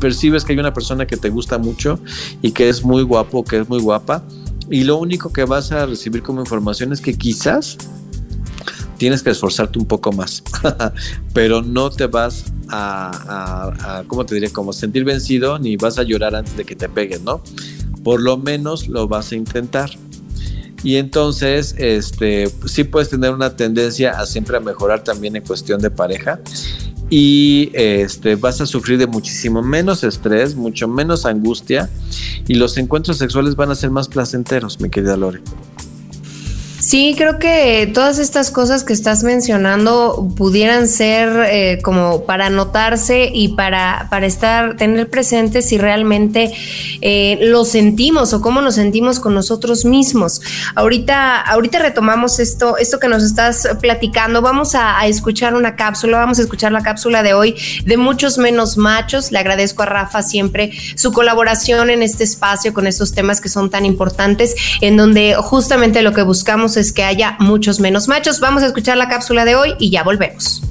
Speaker 3: percibes que hay una persona que te gusta mucho y que es muy guapo, que es muy guapa, y lo único que vas a recibir como información es que quizás tienes que esforzarte un poco más, pero no te vas a, a, ¿cómo te diré? Como sentir vencido ni vas a llorar antes de que te peguen, ¿no? Por lo menos lo vas a intentar. Y entonces, este, sí puedes tener una tendencia a siempre a mejorar también en cuestión de pareja. Y este, vas a sufrir de muchísimo menos estrés, mucho menos angustia. Y los encuentros sexuales van a ser más placenteros, mi querida Lore.
Speaker 1: Sí, creo que todas estas cosas que estás mencionando pudieran ser eh, como para anotarse y para, para estar, tener presentes si realmente eh, lo sentimos o cómo nos sentimos con nosotros mismos. Ahorita, ahorita retomamos esto, esto que nos estás platicando. Vamos a, a escuchar una cápsula, vamos a escuchar la cápsula de hoy de muchos menos machos. Le agradezco a Rafa siempre su colaboración en este espacio con estos temas que son tan importantes, en donde justamente lo que buscamos es que haya muchos menos machos. Vamos a escuchar la cápsula de hoy y ya volvemos.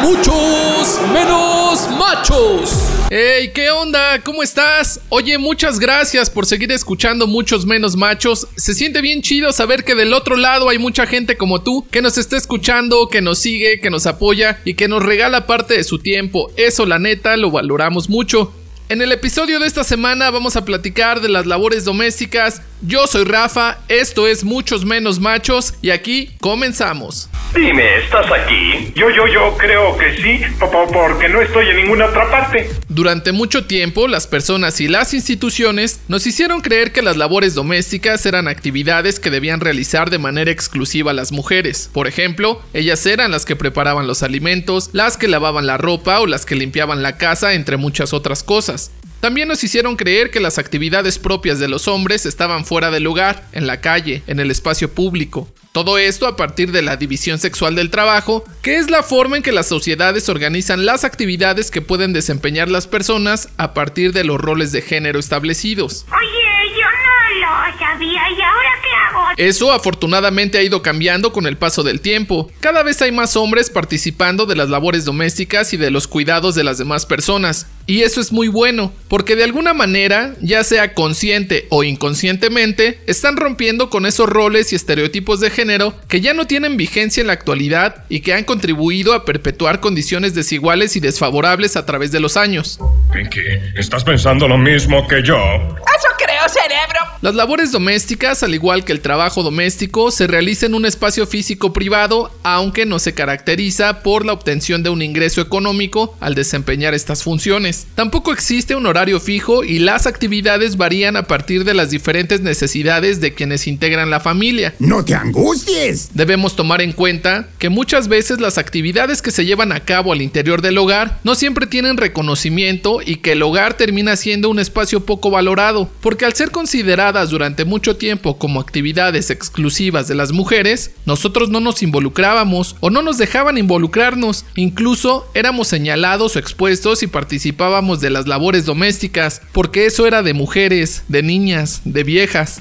Speaker 5: Muchos menos machos. Hey, ¿qué onda? ¿Cómo estás? Oye, muchas gracias por seguir escuchando Muchos Menos Machos. Se siente bien chido saber que del otro lado hay mucha gente como tú que nos está escuchando, que nos sigue, que nos apoya y que nos regala parte de su tiempo. Eso, la neta, lo valoramos mucho. En el episodio de esta semana vamos a platicar de las labores domésticas. Yo soy Rafa, esto es Muchos Menos Machos y aquí comenzamos.
Speaker 6: Dime, ¿estás aquí? Yo, yo, yo creo que sí, porque no estoy en ninguna otra parte.
Speaker 5: Durante mucho tiempo, las personas y las instituciones nos hicieron creer que las labores domésticas eran actividades que debían realizar de manera exclusiva las mujeres. Por ejemplo, ellas eran las que preparaban los alimentos, las que lavaban la ropa o las que limpiaban la casa, entre muchas otras cosas. También nos hicieron creer que las actividades propias de los hombres estaban fuera del lugar, en la calle, en el espacio público. Todo esto a partir de la división sexual del trabajo, que es la forma en que las sociedades organizan las actividades que pueden desempeñar las personas a partir de los roles de género establecidos. Eso afortunadamente ha ido cambiando con el paso del tiempo. Cada vez hay más hombres participando de las labores domésticas y de los cuidados de las demás personas. Y eso es muy bueno, porque de alguna manera, ya sea consciente o inconscientemente, están rompiendo con esos roles y estereotipos de género que ya no tienen vigencia en la actualidad y que han contribuido a perpetuar condiciones desiguales y desfavorables a través de los años.
Speaker 6: Pinky, ¿estás pensando lo mismo que yo?
Speaker 7: Eso creo, cerebro.
Speaker 5: Las labores domésticas, al igual que el trabajo doméstico, se realiza en un espacio físico privado, aunque no se caracteriza por la obtención de un ingreso económico al desempeñar estas funciones. Tampoco existe un horario fijo y las actividades varían a partir de las diferentes necesidades de quienes integran la familia.
Speaker 8: No te angusties.
Speaker 5: Debemos tomar en cuenta que muchas veces las actividades que se llevan a cabo al interior del hogar no siempre tienen reconocimiento y que el hogar termina siendo un espacio poco valorado, porque al ser consideradas durante mucho tiempo como actividades exclusivas de las mujeres, nosotros no nos involucrábamos o no nos dejaban involucrarnos, incluso éramos señalados o expuestos y participábamos de las labores domésticas, porque eso era de mujeres, de niñas, de viejas.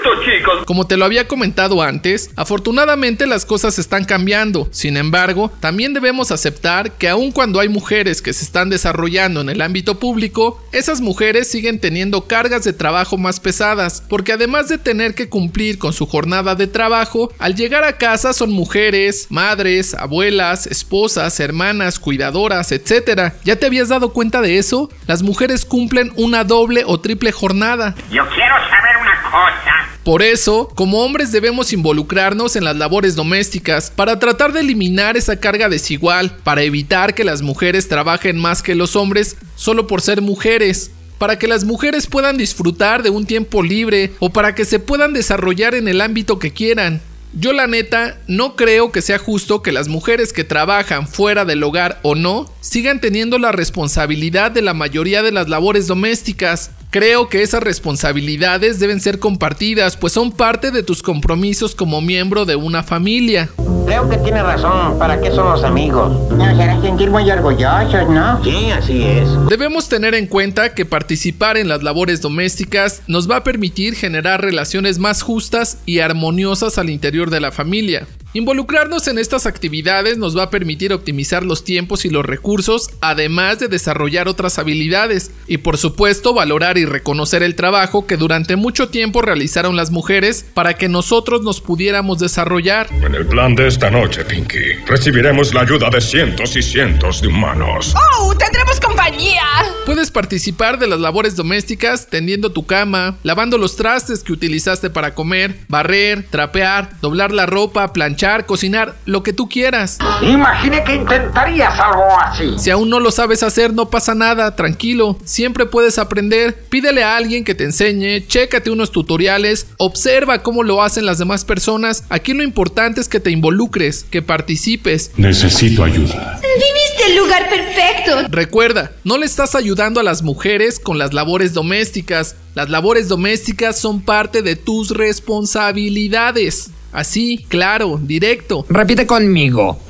Speaker 6: Es cierto, chicos.
Speaker 5: Como te lo había comentado antes, afortunadamente las cosas están cambiando. Sin embargo, también debemos aceptar que aun cuando hay mujeres que se están desarrollando en el ámbito público, esas mujeres siguen teniendo cargas de trabajo más pesadas, porque además de tener que cumplir con su jornada de trabajo, al llegar a casa son mujeres, madres, abuelas, esposas, hermanas, cuidadoras, etc. ¿Ya te habías dado cuenta de eso? Las mujeres cumplen una doble o triple jornada.
Speaker 9: Yo quiero saber una cosa.
Speaker 5: Por eso, como hombres debemos involucrarnos en las labores domésticas para tratar de eliminar esa carga desigual, para evitar que las mujeres trabajen más que los hombres solo por ser mujeres, para que las mujeres puedan disfrutar de un tiempo libre o para que se puedan desarrollar en el ámbito que quieran. Yo la neta no creo que sea justo que las mujeres que trabajan fuera del hogar o no sigan teniendo la responsabilidad de la mayoría de las labores domésticas. Creo que esas responsabilidades deben ser compartidas, pues son parte de tus compromisos como miembro de una familia.
Speaker 8: Creo que tiene razón. ¿Para qué son los amigos?
Speaker 10: Nos hará sentir muy orgullosos, ¿no?
Speaker 8: Sí, así es.
Speaker 5: Debemos tener en cuenta que participar en las labores domésticas nos va a permitir generar relaciones más justas y armoniosas al interior de la familia. Involucrarnos en estas actividades nos va a permitir optimizar los tiempos y los recursos, además de desarrollar otras habilidades, y por supuesto valorar y reconocer el trabajo que durante mucho tiempo realizaron las mujeres para que nosotros nos pudiéramos desarrollar.
Speaker 11: En el plan de esta noche, Pinky, recibiremos la ayuda de cientos y cientos de humanos.
Speaker 7: ¡Oh! ¡Tendremos compañía!
Speaker 5: Puedes participar de las labores domésticas tendiendo tu cama, lavando los trastes que utilizaste para comer, barrer, trapear, doblar la ropa, planchar cocinar, lo que tú quieras.
Speaker 10: Imaginé que intentarías algo así.
Speaker 5: Si aún no lo sabes hacer, no pasa nada, tranquilo, siempre puedes aprender. Pídele a alguien que te enseñe, chécate unos tutoriales, observa cómo lo hacen las demás personas. Aquí lo importante es que te involucres, que participes.
Speaker 2: Necesito ayuda.
Speaker 12: Viviste el lugar perfecto.
Speaker 5: Recuerda, no le estás ayudando a las mujeres con las labores domésticas. Las labores domésticas son parte de tus responsabilidades. Así, claro, directo.
Speaker 10: Repite conmigo.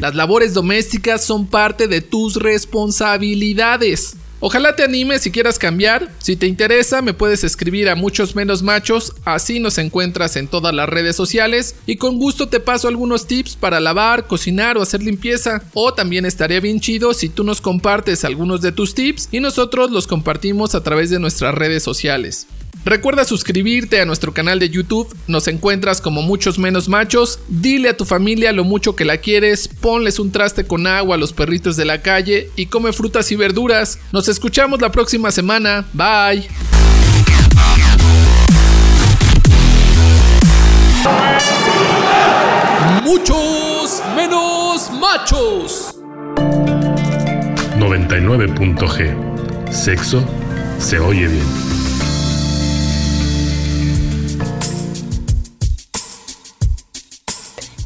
Speaker 5: Las labores domésticas son parte de tus responsabilidades. Ojalá te animes si quieras cambiar. Si te interesa, me puedes escribir a muchos menos machos, así nos encuentras en todas las redes sociales y con gusto te paso algunos tips para lavar, cocinar o hacer limpieza. O también estaría bien chido si tú nos compartes algunos de tus tips y nosotros los compartimos a través de nuestras redes sociales. Recuerda suscribirte a nuestro canal de YouTube, nos encuentras como muchos menos machos, dile a tu familia lo mucho que la quieres, ponles un traste con agua a los perritos de la calle y come frutas y verduras. Nos escuchamos la próxima semana, bye. Muchos menos machos.
Speaker 2: 99.g. Sexo se oye bien.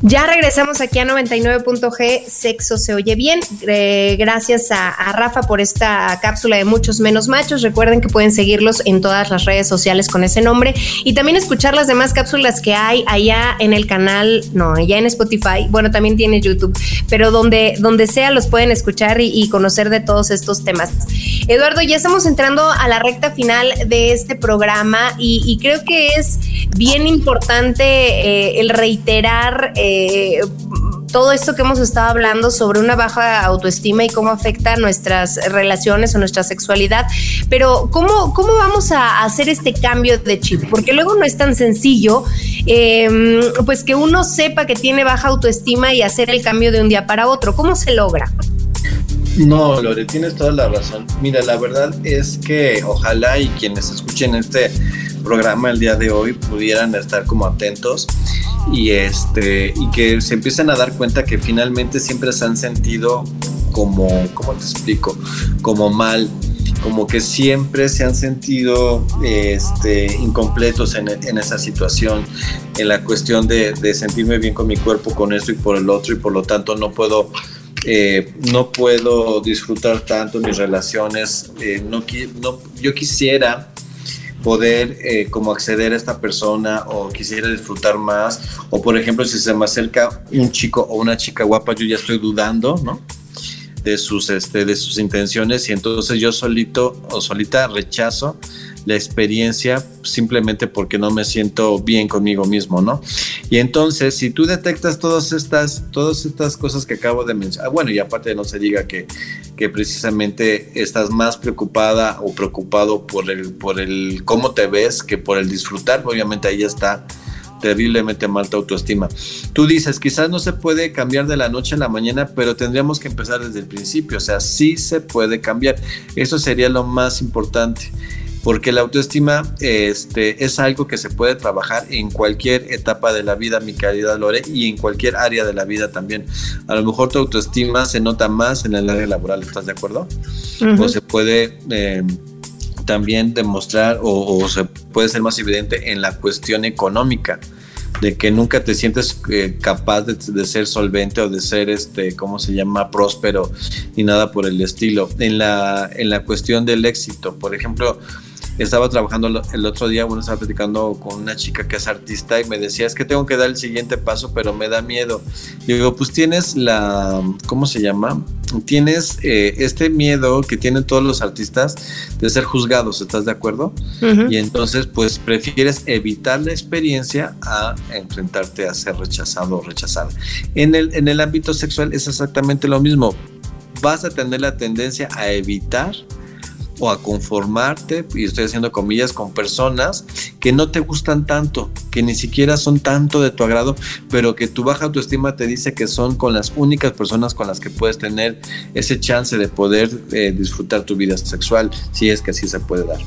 Speaker 1: Ya regresamos aquí a 99.g, sexo se oye bien. Eh, gracias a, Rafa por esta cápsula de muchos menos machos. Recuerden que pueden seguirlos en todas las redes sociales con ese nombre y también escuchar las demás cápsulas que hay allá en el canal, no, allá en Spotify. Bueno, también tiene YouTube, pero donde, donde sea los pueden escuchar y conocer de todos estos temas. Eduardo, ya estamos entrando a la recta final de este programa y, creo que es bien importante eh, el reiterar. Eh, todo esto que hemos estado hablando sobre una baja autoestima y cómo afecta nuestras relaciones o nuestra sexualidad. Pero ¿cómo, cómo vamos a hacer este cambio de chip? Porque luego no es tan sencillo, eh, pues que uno sepa que tiene baja autoestima y hacer el cambio de un día para otro. ¿Cómo se logra?
Speaker 3: No, Lore, tienes toda la razón. Mira, la verdad es que ojalá y quienes escuchen este programa el día de hoy pudieran estar como atentos y este y que se empiecen a dar cuenta que finalmente siempre se han sentido como cómo te explico como mal como que siempre se han sentido este, incompletos en, esa situación, en la cuestión de, de, sentirme bien con mi cuerpo, con esto y por el otro, y por lo tanto no puedo, eh, no puedo disfrutar tanto mis relaciones. Eh, no, yo quisiera poder eh, como acceder a esta persona o quisiera disfrutar más o por ejemplo si se me acerca un chico o una chica guapa yo ya estoy dudando de sus este de sus intenciones y entonces yo solito o solita rechazo la experiencia simplemente porque no me siento bien conmigo mismo, ¿no? Y entonces, si tú detectas todas estas, todas estas cosas que acabo de mencionar, bueno, y aparte no se diga que, que precisamente estás más preocupada o preocupado por el, por el cómo te ves que por el disfrutar, obviamente ahí está terriblemente malta autoestima. Tú dices, quizás no se puede cambiar de la noche a la mañana, pero tendríamos que empezar desde el principio, o sea, sí se puede cambiar. Eso sería lo más importante porque la autoestima este, es algo que se puede trabajar en cualquier etapa de la vida, mi querida Lore, y en cualquier área de la vida también. A lo mejor tu autoestima se nota más en el área laboral, ¿estás de acuerdo? Uh -huh. O se puede eh, también demostrar o, o, se puede ser más evidente en la cuestión económica de que nunca te sientes eh, capaz de, de, ser solvente o de ser, este, ¿cómo se llama?, próspero y nada por el estilo. En la, en la cuestión del éxito, por ejemplo, estaba trabajando el otro día, bueno, estaba platicando con una chica que es artista y me decía, es que tengo que dar el siguiente paso, pero me da miedo. Y digo, pues tienes la, ¿cómo se llama? Tienes eh, este miedo que tienen todos los artistas de ser juzgados, ¿estás de acuerdo? Uh -huh. Y entonces, pues prefieres evitar la experiencia a enfrentarte a ser rechazado o rechazada. En el, en el ámbito sexual es exactamente lo mismo. Vas a tener la tendencia a evitar o a conformarte, y estoy haciendo comillas, con personas que no te gustan tanto, que ni siquiera son tanto de tu agrado, pero que tu baja autoestima te dice que son con las únicas personas con las que puedes tener ese chance de poder eh, disfrutar tu vida sexual, si es que así se puede dar.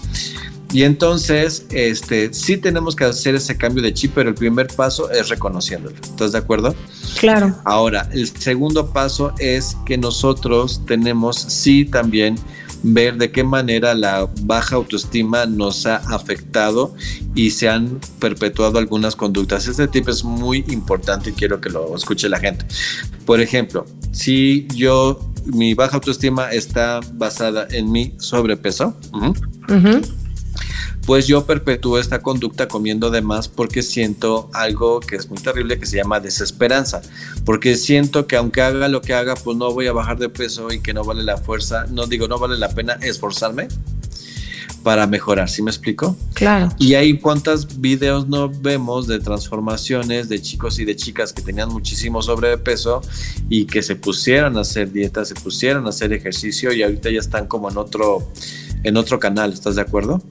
Speaker 3: Y entonces, este, sí tenemos que hacer ese cambio de chip, pero el primer paso es reconociéndolo. ¿Estás de acuerdo?
Speaker 1: Claro.
Speaker 3: Ahora, el segundo paso es que nosotros tenemos sí también ver de qué manera la baja autoestima nos ha afectado y se han perpetuado algunas conductas. Este tip es muy importante y quiero que lo escuche la gente. Por ejemplo, si yo, mi baja autoestima está basada en mi sobrepeso, uh pues yo perpetúo esta conducta comiendo de más porque siento algo que es muy terrible que se llama desesperanza, porque siento que aunque haga lo que haga, pues no voy a bajar de peso y que no vale la fuerza, no digo, no vale la pena esforzarme para mejorar, ¿sí me explico?
Speaker 1: Claro.
Speaker 3: Y ahí cuántos videos no vemos de transformaciones de chicos y de chicas que tenían muchísimo sobrepeso y que se pusieron a hacer dieta, se pusieron a hacer ejercicio y ahorita ya están como en otro en otro canal, ¿estás de acuerdo?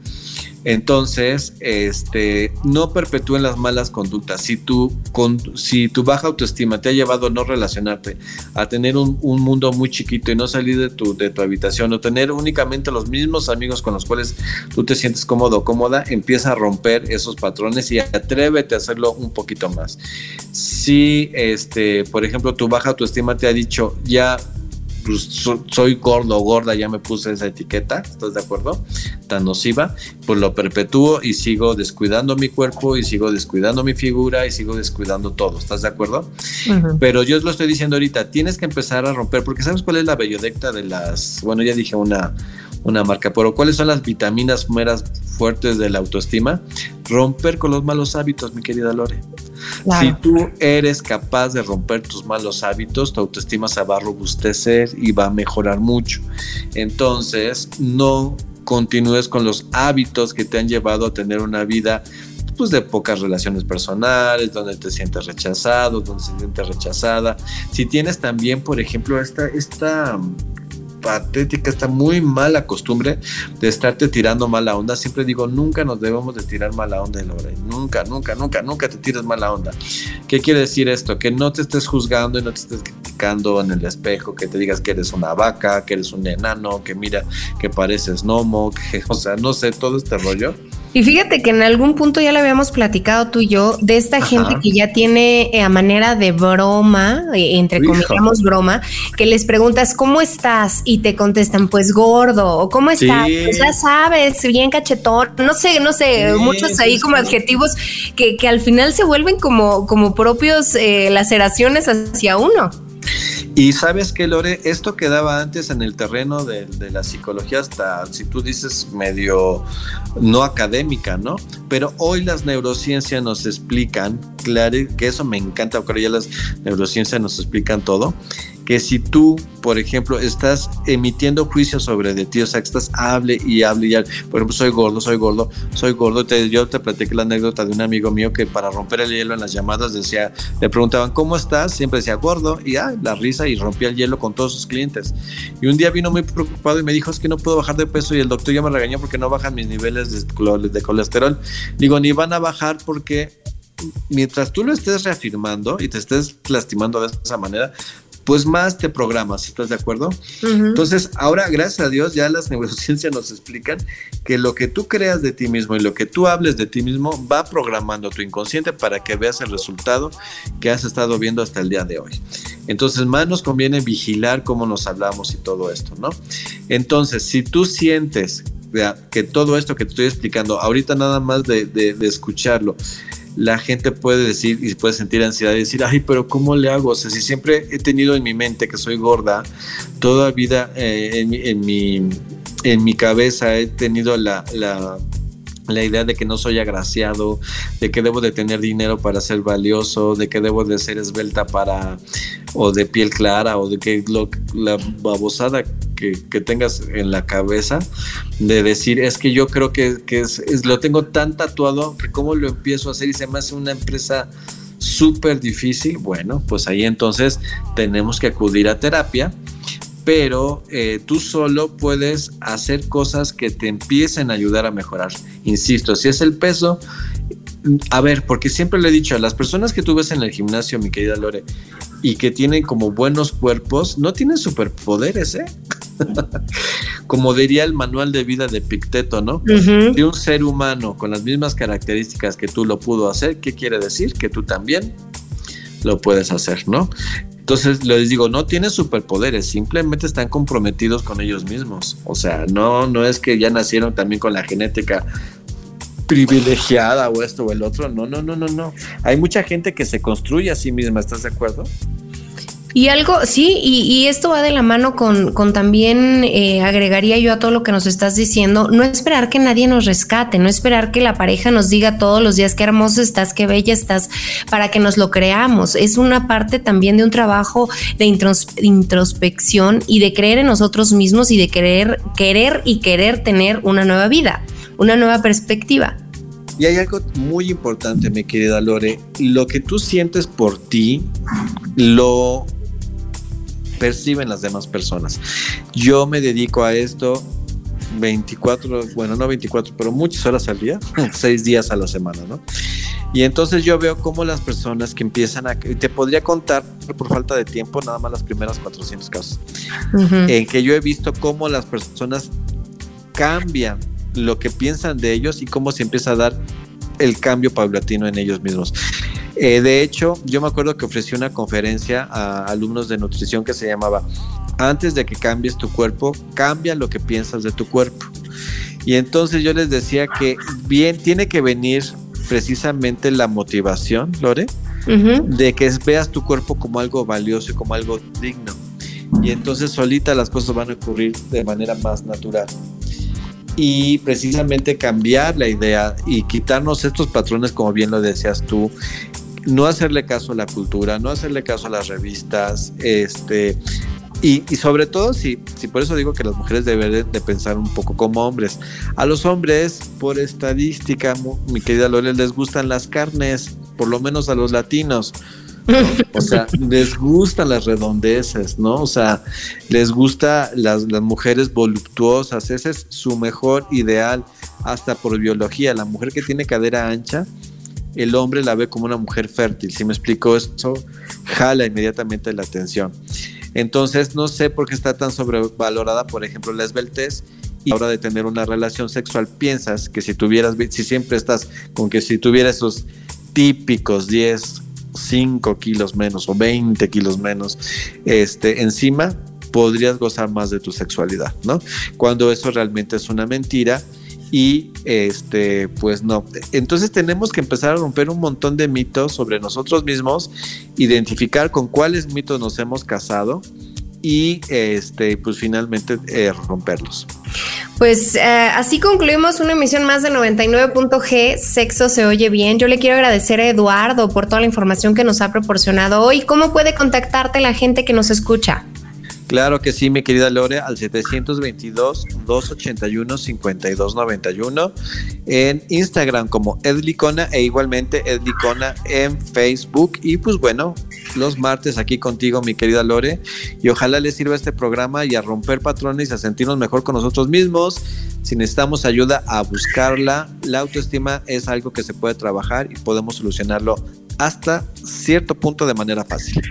Speaker 3: Entonces, este, no perpetúen las malas conductas. Si tu, con, si tu baja autoestima te ha llevado a no relacionarte, a tener un, un, mundo muy chiquito y no salir de tu, de tu habitación, o tener únicamente los mismos amigos con los cuales tú te sientes cómodo o cómoda, empieza a romper esos patrones y atrévete a hacerlo un poquito más. Si, este, por ejemplo, tu baja autoestima te ha dicho, ya pues, so, soy gordo o gorda, ya me puse esa etiqueta, ¿estás de acuerdo? Tan nociva, pues lo perpetúo y sigo descuidando mi cuerpo y sigo descuidando mi figura y sigo descuidando todo, ¿estás de acuerdo? Uh -huh. Pero yo lo estoy diciendo ahorita, tienes que empezar a romper, porque ¿sabes cuál es la bellodecta de las, bueno, ya dije una, una marca, pero ¿cuáles son las vitaminas meras fuertes de la autoestima? Romper con los malos hábitos, mi querida Lore. Claro. Si tú eres capaz de romper tus malos hábitos, tu autoestima se va a robustecer y va a mejorar mucho. Entonces, no continúes con los hábitos que te han llevado a tener una vida pues de pocas relaciones personales, donde te sientes rechazado, donde se sientes rechazada. Si tienes también, por ejemplo, esta, esta patética, esta muy mala costumbre de estarte tirando mala onda. Siempre digo, nunca nos debemos de tirar mala onda, Lore. Nunca, nunca, nunca, nunca te tires mala onda. ¿Qué quiere decir esto? Que no te estés juzgando y no te estés criticando en el espejo, que te digas que eres una vaca, que eres un enano, que mira, que pareces gnomo, que, o sea, no sé, todo este rollo.
Speaker 1: Y fíjate que en algún punto ya lo habíamos platicado tú y yo de esta Ajá. gente que ya tiene eh, a manera de broma, eh, entre comillas broma, que les preguntas ¿cómo estás? y te contestan pues gordo o ¿cómo estás? Sí. Pues ya sabes, bien cachetón, no sé, no sé, sí, muchos ahí sí, como adjetivos que, que, al final se vuelven como, como propios eh, laceraciones hacia uno.
Speaker 3: Y sabes que Lore, esto quedaba antes en el terreno de, la psicología hasta, si tú dices, medio no académica, ¿no? Pero hoy las neurociencias nos explican, claro, que eso me encanta, porque ya las neurociencias nos explican todo, que si tú, por ejemplo, estás emitiendo juicios sobre de ti, o sea, estás hable y hable y hable, por ejemplo, soy gordo, soy gordo, soy gordo, te, yo te platiqué la anécdota de un amigo mío que para romper el hielo en las llamadas decía, le preguntaban, ¿cómo estás? Siempre decía gordo y ah, la risa y rompía el hielo con todos sus clientes. Y un día vino muy preocupado y me dijo, es que no puedo bajar de peso y el doctor ya me regañó porque no bajan mis niveles de colesterol. Digo, ni van a bajar porque mientras tú lo estés reafirmando y te estés lastimando de esa manera, pues más te programas, ¿estás de acuerdo? Uh -huh. Entonces, ahora, gracias a Dios, ya las neurociencias nos explican que lo que tú creas de ti mismo y lo que tú hables de ti mismo va programando tu inconsciente para que veas el resultado que has estado viendo hasta el día de hoy. Entonces, más nos conviene vigilar cómo nos hablamos y todo esto, ¿no? Entonces, si tú sientes que todo esto que te estoy explicando, ahorita nada más de, de, de escucharlo, la gente puede decir y puede sentir ansiedad y decir, ay, pero ¿cómo le hago? O sea, si siempre he tenido en mi mente que soy gorda, toda vida eh, en, mi, en, mi, en mi cabeza he tenido la, la la idea de que no soy agraciado, de que debo de tener dinero para ser valioso, de que debo de ser esbelta para, o de piel clara, o de que lo, la babosada que, tengas en la cabeza, de decir, es que yo creo que, que es, es, lo tengo tan tatuado que cómo lo empiezo a hacer y se me hace una empresa súper difícil, bueno, pues ahí entonces tenemos que acudir a terapia pero eh, tú solo puedes hacer cosas que te empiecen a ayudar a mejorar. Insisto, si es el peso, a ver, porque siempre le he dicho a las personas que tú ves en el gimnasio, mi querida Lore, y que tienen como buenos cuerpos, no tienen superpoderes, ¿eh? como diría el manual de vida de Picteto, ¿no? Uh De un ser humano con las mismas características que tú lo pudo hacer, ¿qué quiere decir? Que tú también lo puedes hacer, ¿no? Entonces les digo, no tienen superpoderes, simplemente están comprometidos con ellos mismos. O sea, no, no es que ya nacieron también con la genética privilegiada o esto o el otro. No, no, no, no, no. Hay mucha gente que se construye a sí misma, ¿estás de acuerdo?
Speaker 1: Y algo, sí, y, esto va de la mano con, con también, eh, agregaría yo a todo lo que nos estás diciendo, no esperar que nadie nos rescate, no esperar que la pareja nos diga todos los días qué hermoso estás, qué bella estás, para que nos lo creamos. Es una parte también de un trabajo de intros, introspección y de creer en nosotros mismos y de querer, querer y querer tener una nueva vida, una nueva perspectiva.
Speaker 3: Y hay algo muy importante, mi querida Lore. Lo que tú sientes por ti, lo perciben las demás personas. Yo me dedico a esto 24, bueno, no 24, pero muchas horas al día, seis días a la semana, ¿no? Y entonces yo veo cómo las personas que empiezan a... Te podría contar, por falta de tiempo, nada más las primeras 400 casos, uh -huh. en que yo he visto cómo las personas cambian lo que piensan de ellos y cómo se empieza a dar el cambio paulatino en ellos mismos. Eh, de hecho, yo me acuerdo que ofrecí una conferencia a alumnos de nutrición que se llamaba Antes de que cambies tu cuerpo, cambia lo que piensas de tu cuerpo. Y entonces yo les decía que bien tiene que venir precisamente la motivación, Lore, uh -huh. de que veas tu cuerpo como algo valioso y como algo digno. Y entonces solita las cosas van a ocurrir de manera más natural y precisamente cambiar la idea y quitarnos estos patrones, como bien lo decías tú, no hacerle caso a la cultura, no hacerle caso a las revistas, este, y, y, sobre todo, si, si por eso digo que las mujeres deben de pensar un poco como hombres. A los hombres, por estadística, mi querida Lore, les gustan las carnes, por lo menos a los latinos. ¿no? O sea, les gustan las redondeces, ¿no? O sea, les gusta las, las mujeres voluptuosas, ese es su mejor ideal, hasta por biología. La mujer que tiene cadera ancha, el hombre la ve como una mujer fértil. Si me explico, eso jala inmediatamente la atención. Entonces, no sé por qué está tan sobrevalorada, por ejemplo, la esbeltez. Y a hora de tener una relación sexual, piensas que si tuvieras, si siempre estás con que si tuvieras esos típicos 10, 5 kilos menos o 20 kilos menos este, encima, podrías gozar más de tu sexualidad, ¿no? Cuando eso realmente es una mentira y este pues no entonces tenemos que empezar a romper un montón de mitos sobre nosotros mismos identificar con cuáles mitos nos hemos casado y este pues finalmente eh, romperlos
Speaker 1: pues eh, así concluimos una emisión más de 99.g Sexo se oye bien. Yo le quiero agradecer a Eduardo por toda la información que nos ha proporcionado hoy. ¿Cómo puede contactarte la gente que nos escucha?
Speaker 3: Claro que sí, mi querida Lore, al 722-281-5291 en Instagram como Edlicona e igualmente Edlicona en Facebook. Y pues bueno, los martes aquí contigo, mi querida Lore, y ojalá les sirva este programa y a romper patrones y a sentirnos mejor con nosotros mismos. Si necesitamos ayuda a buscarla, la autoestima es algo que se puede trabajar y podemos solucionarlo hasta cierto punto de manera fácil.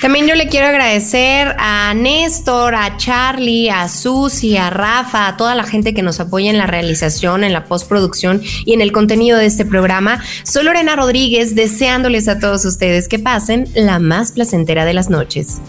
Speaker 1: También yo le quiero agradecer a Néstor, a Charlie, a Susi, a Rafa, a toda la gente que nos apoya en la realización, en la postproducción y en el contenido de este programa. Soy Lorena Rodríguez, deseándoles a todos ustedes que pasen la más placentera de las noches.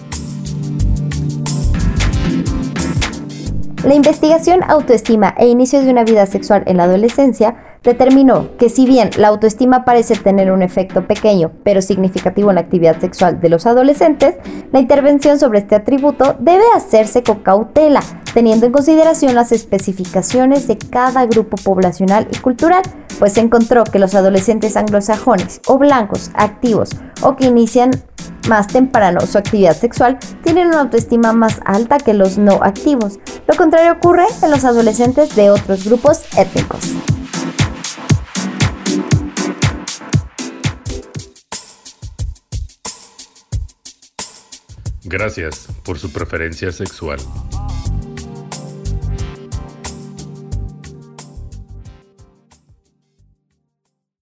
Speaker 4: La investigación, autoestima e inicios de una vida sexual en la adolescencia determinó que si bien la autoestima parece tener un efecto pequeño pero significativo en la actividad sexual de los adolescentes, la intervención sobre este atributo debe hacerse con cautela, teniendo en consideración las especificaciones de cada grupo poblacional y cultural, pues se encontró que los adolescentes anglosajones o blancos activos o que inician más temprano su actividad sexual tienen una autoestima más alta que los no activos. Lo contrario ocurre en los adolescentes de otros grupos étnicos.
Speaker 2: Gracias por su preferencia sexual.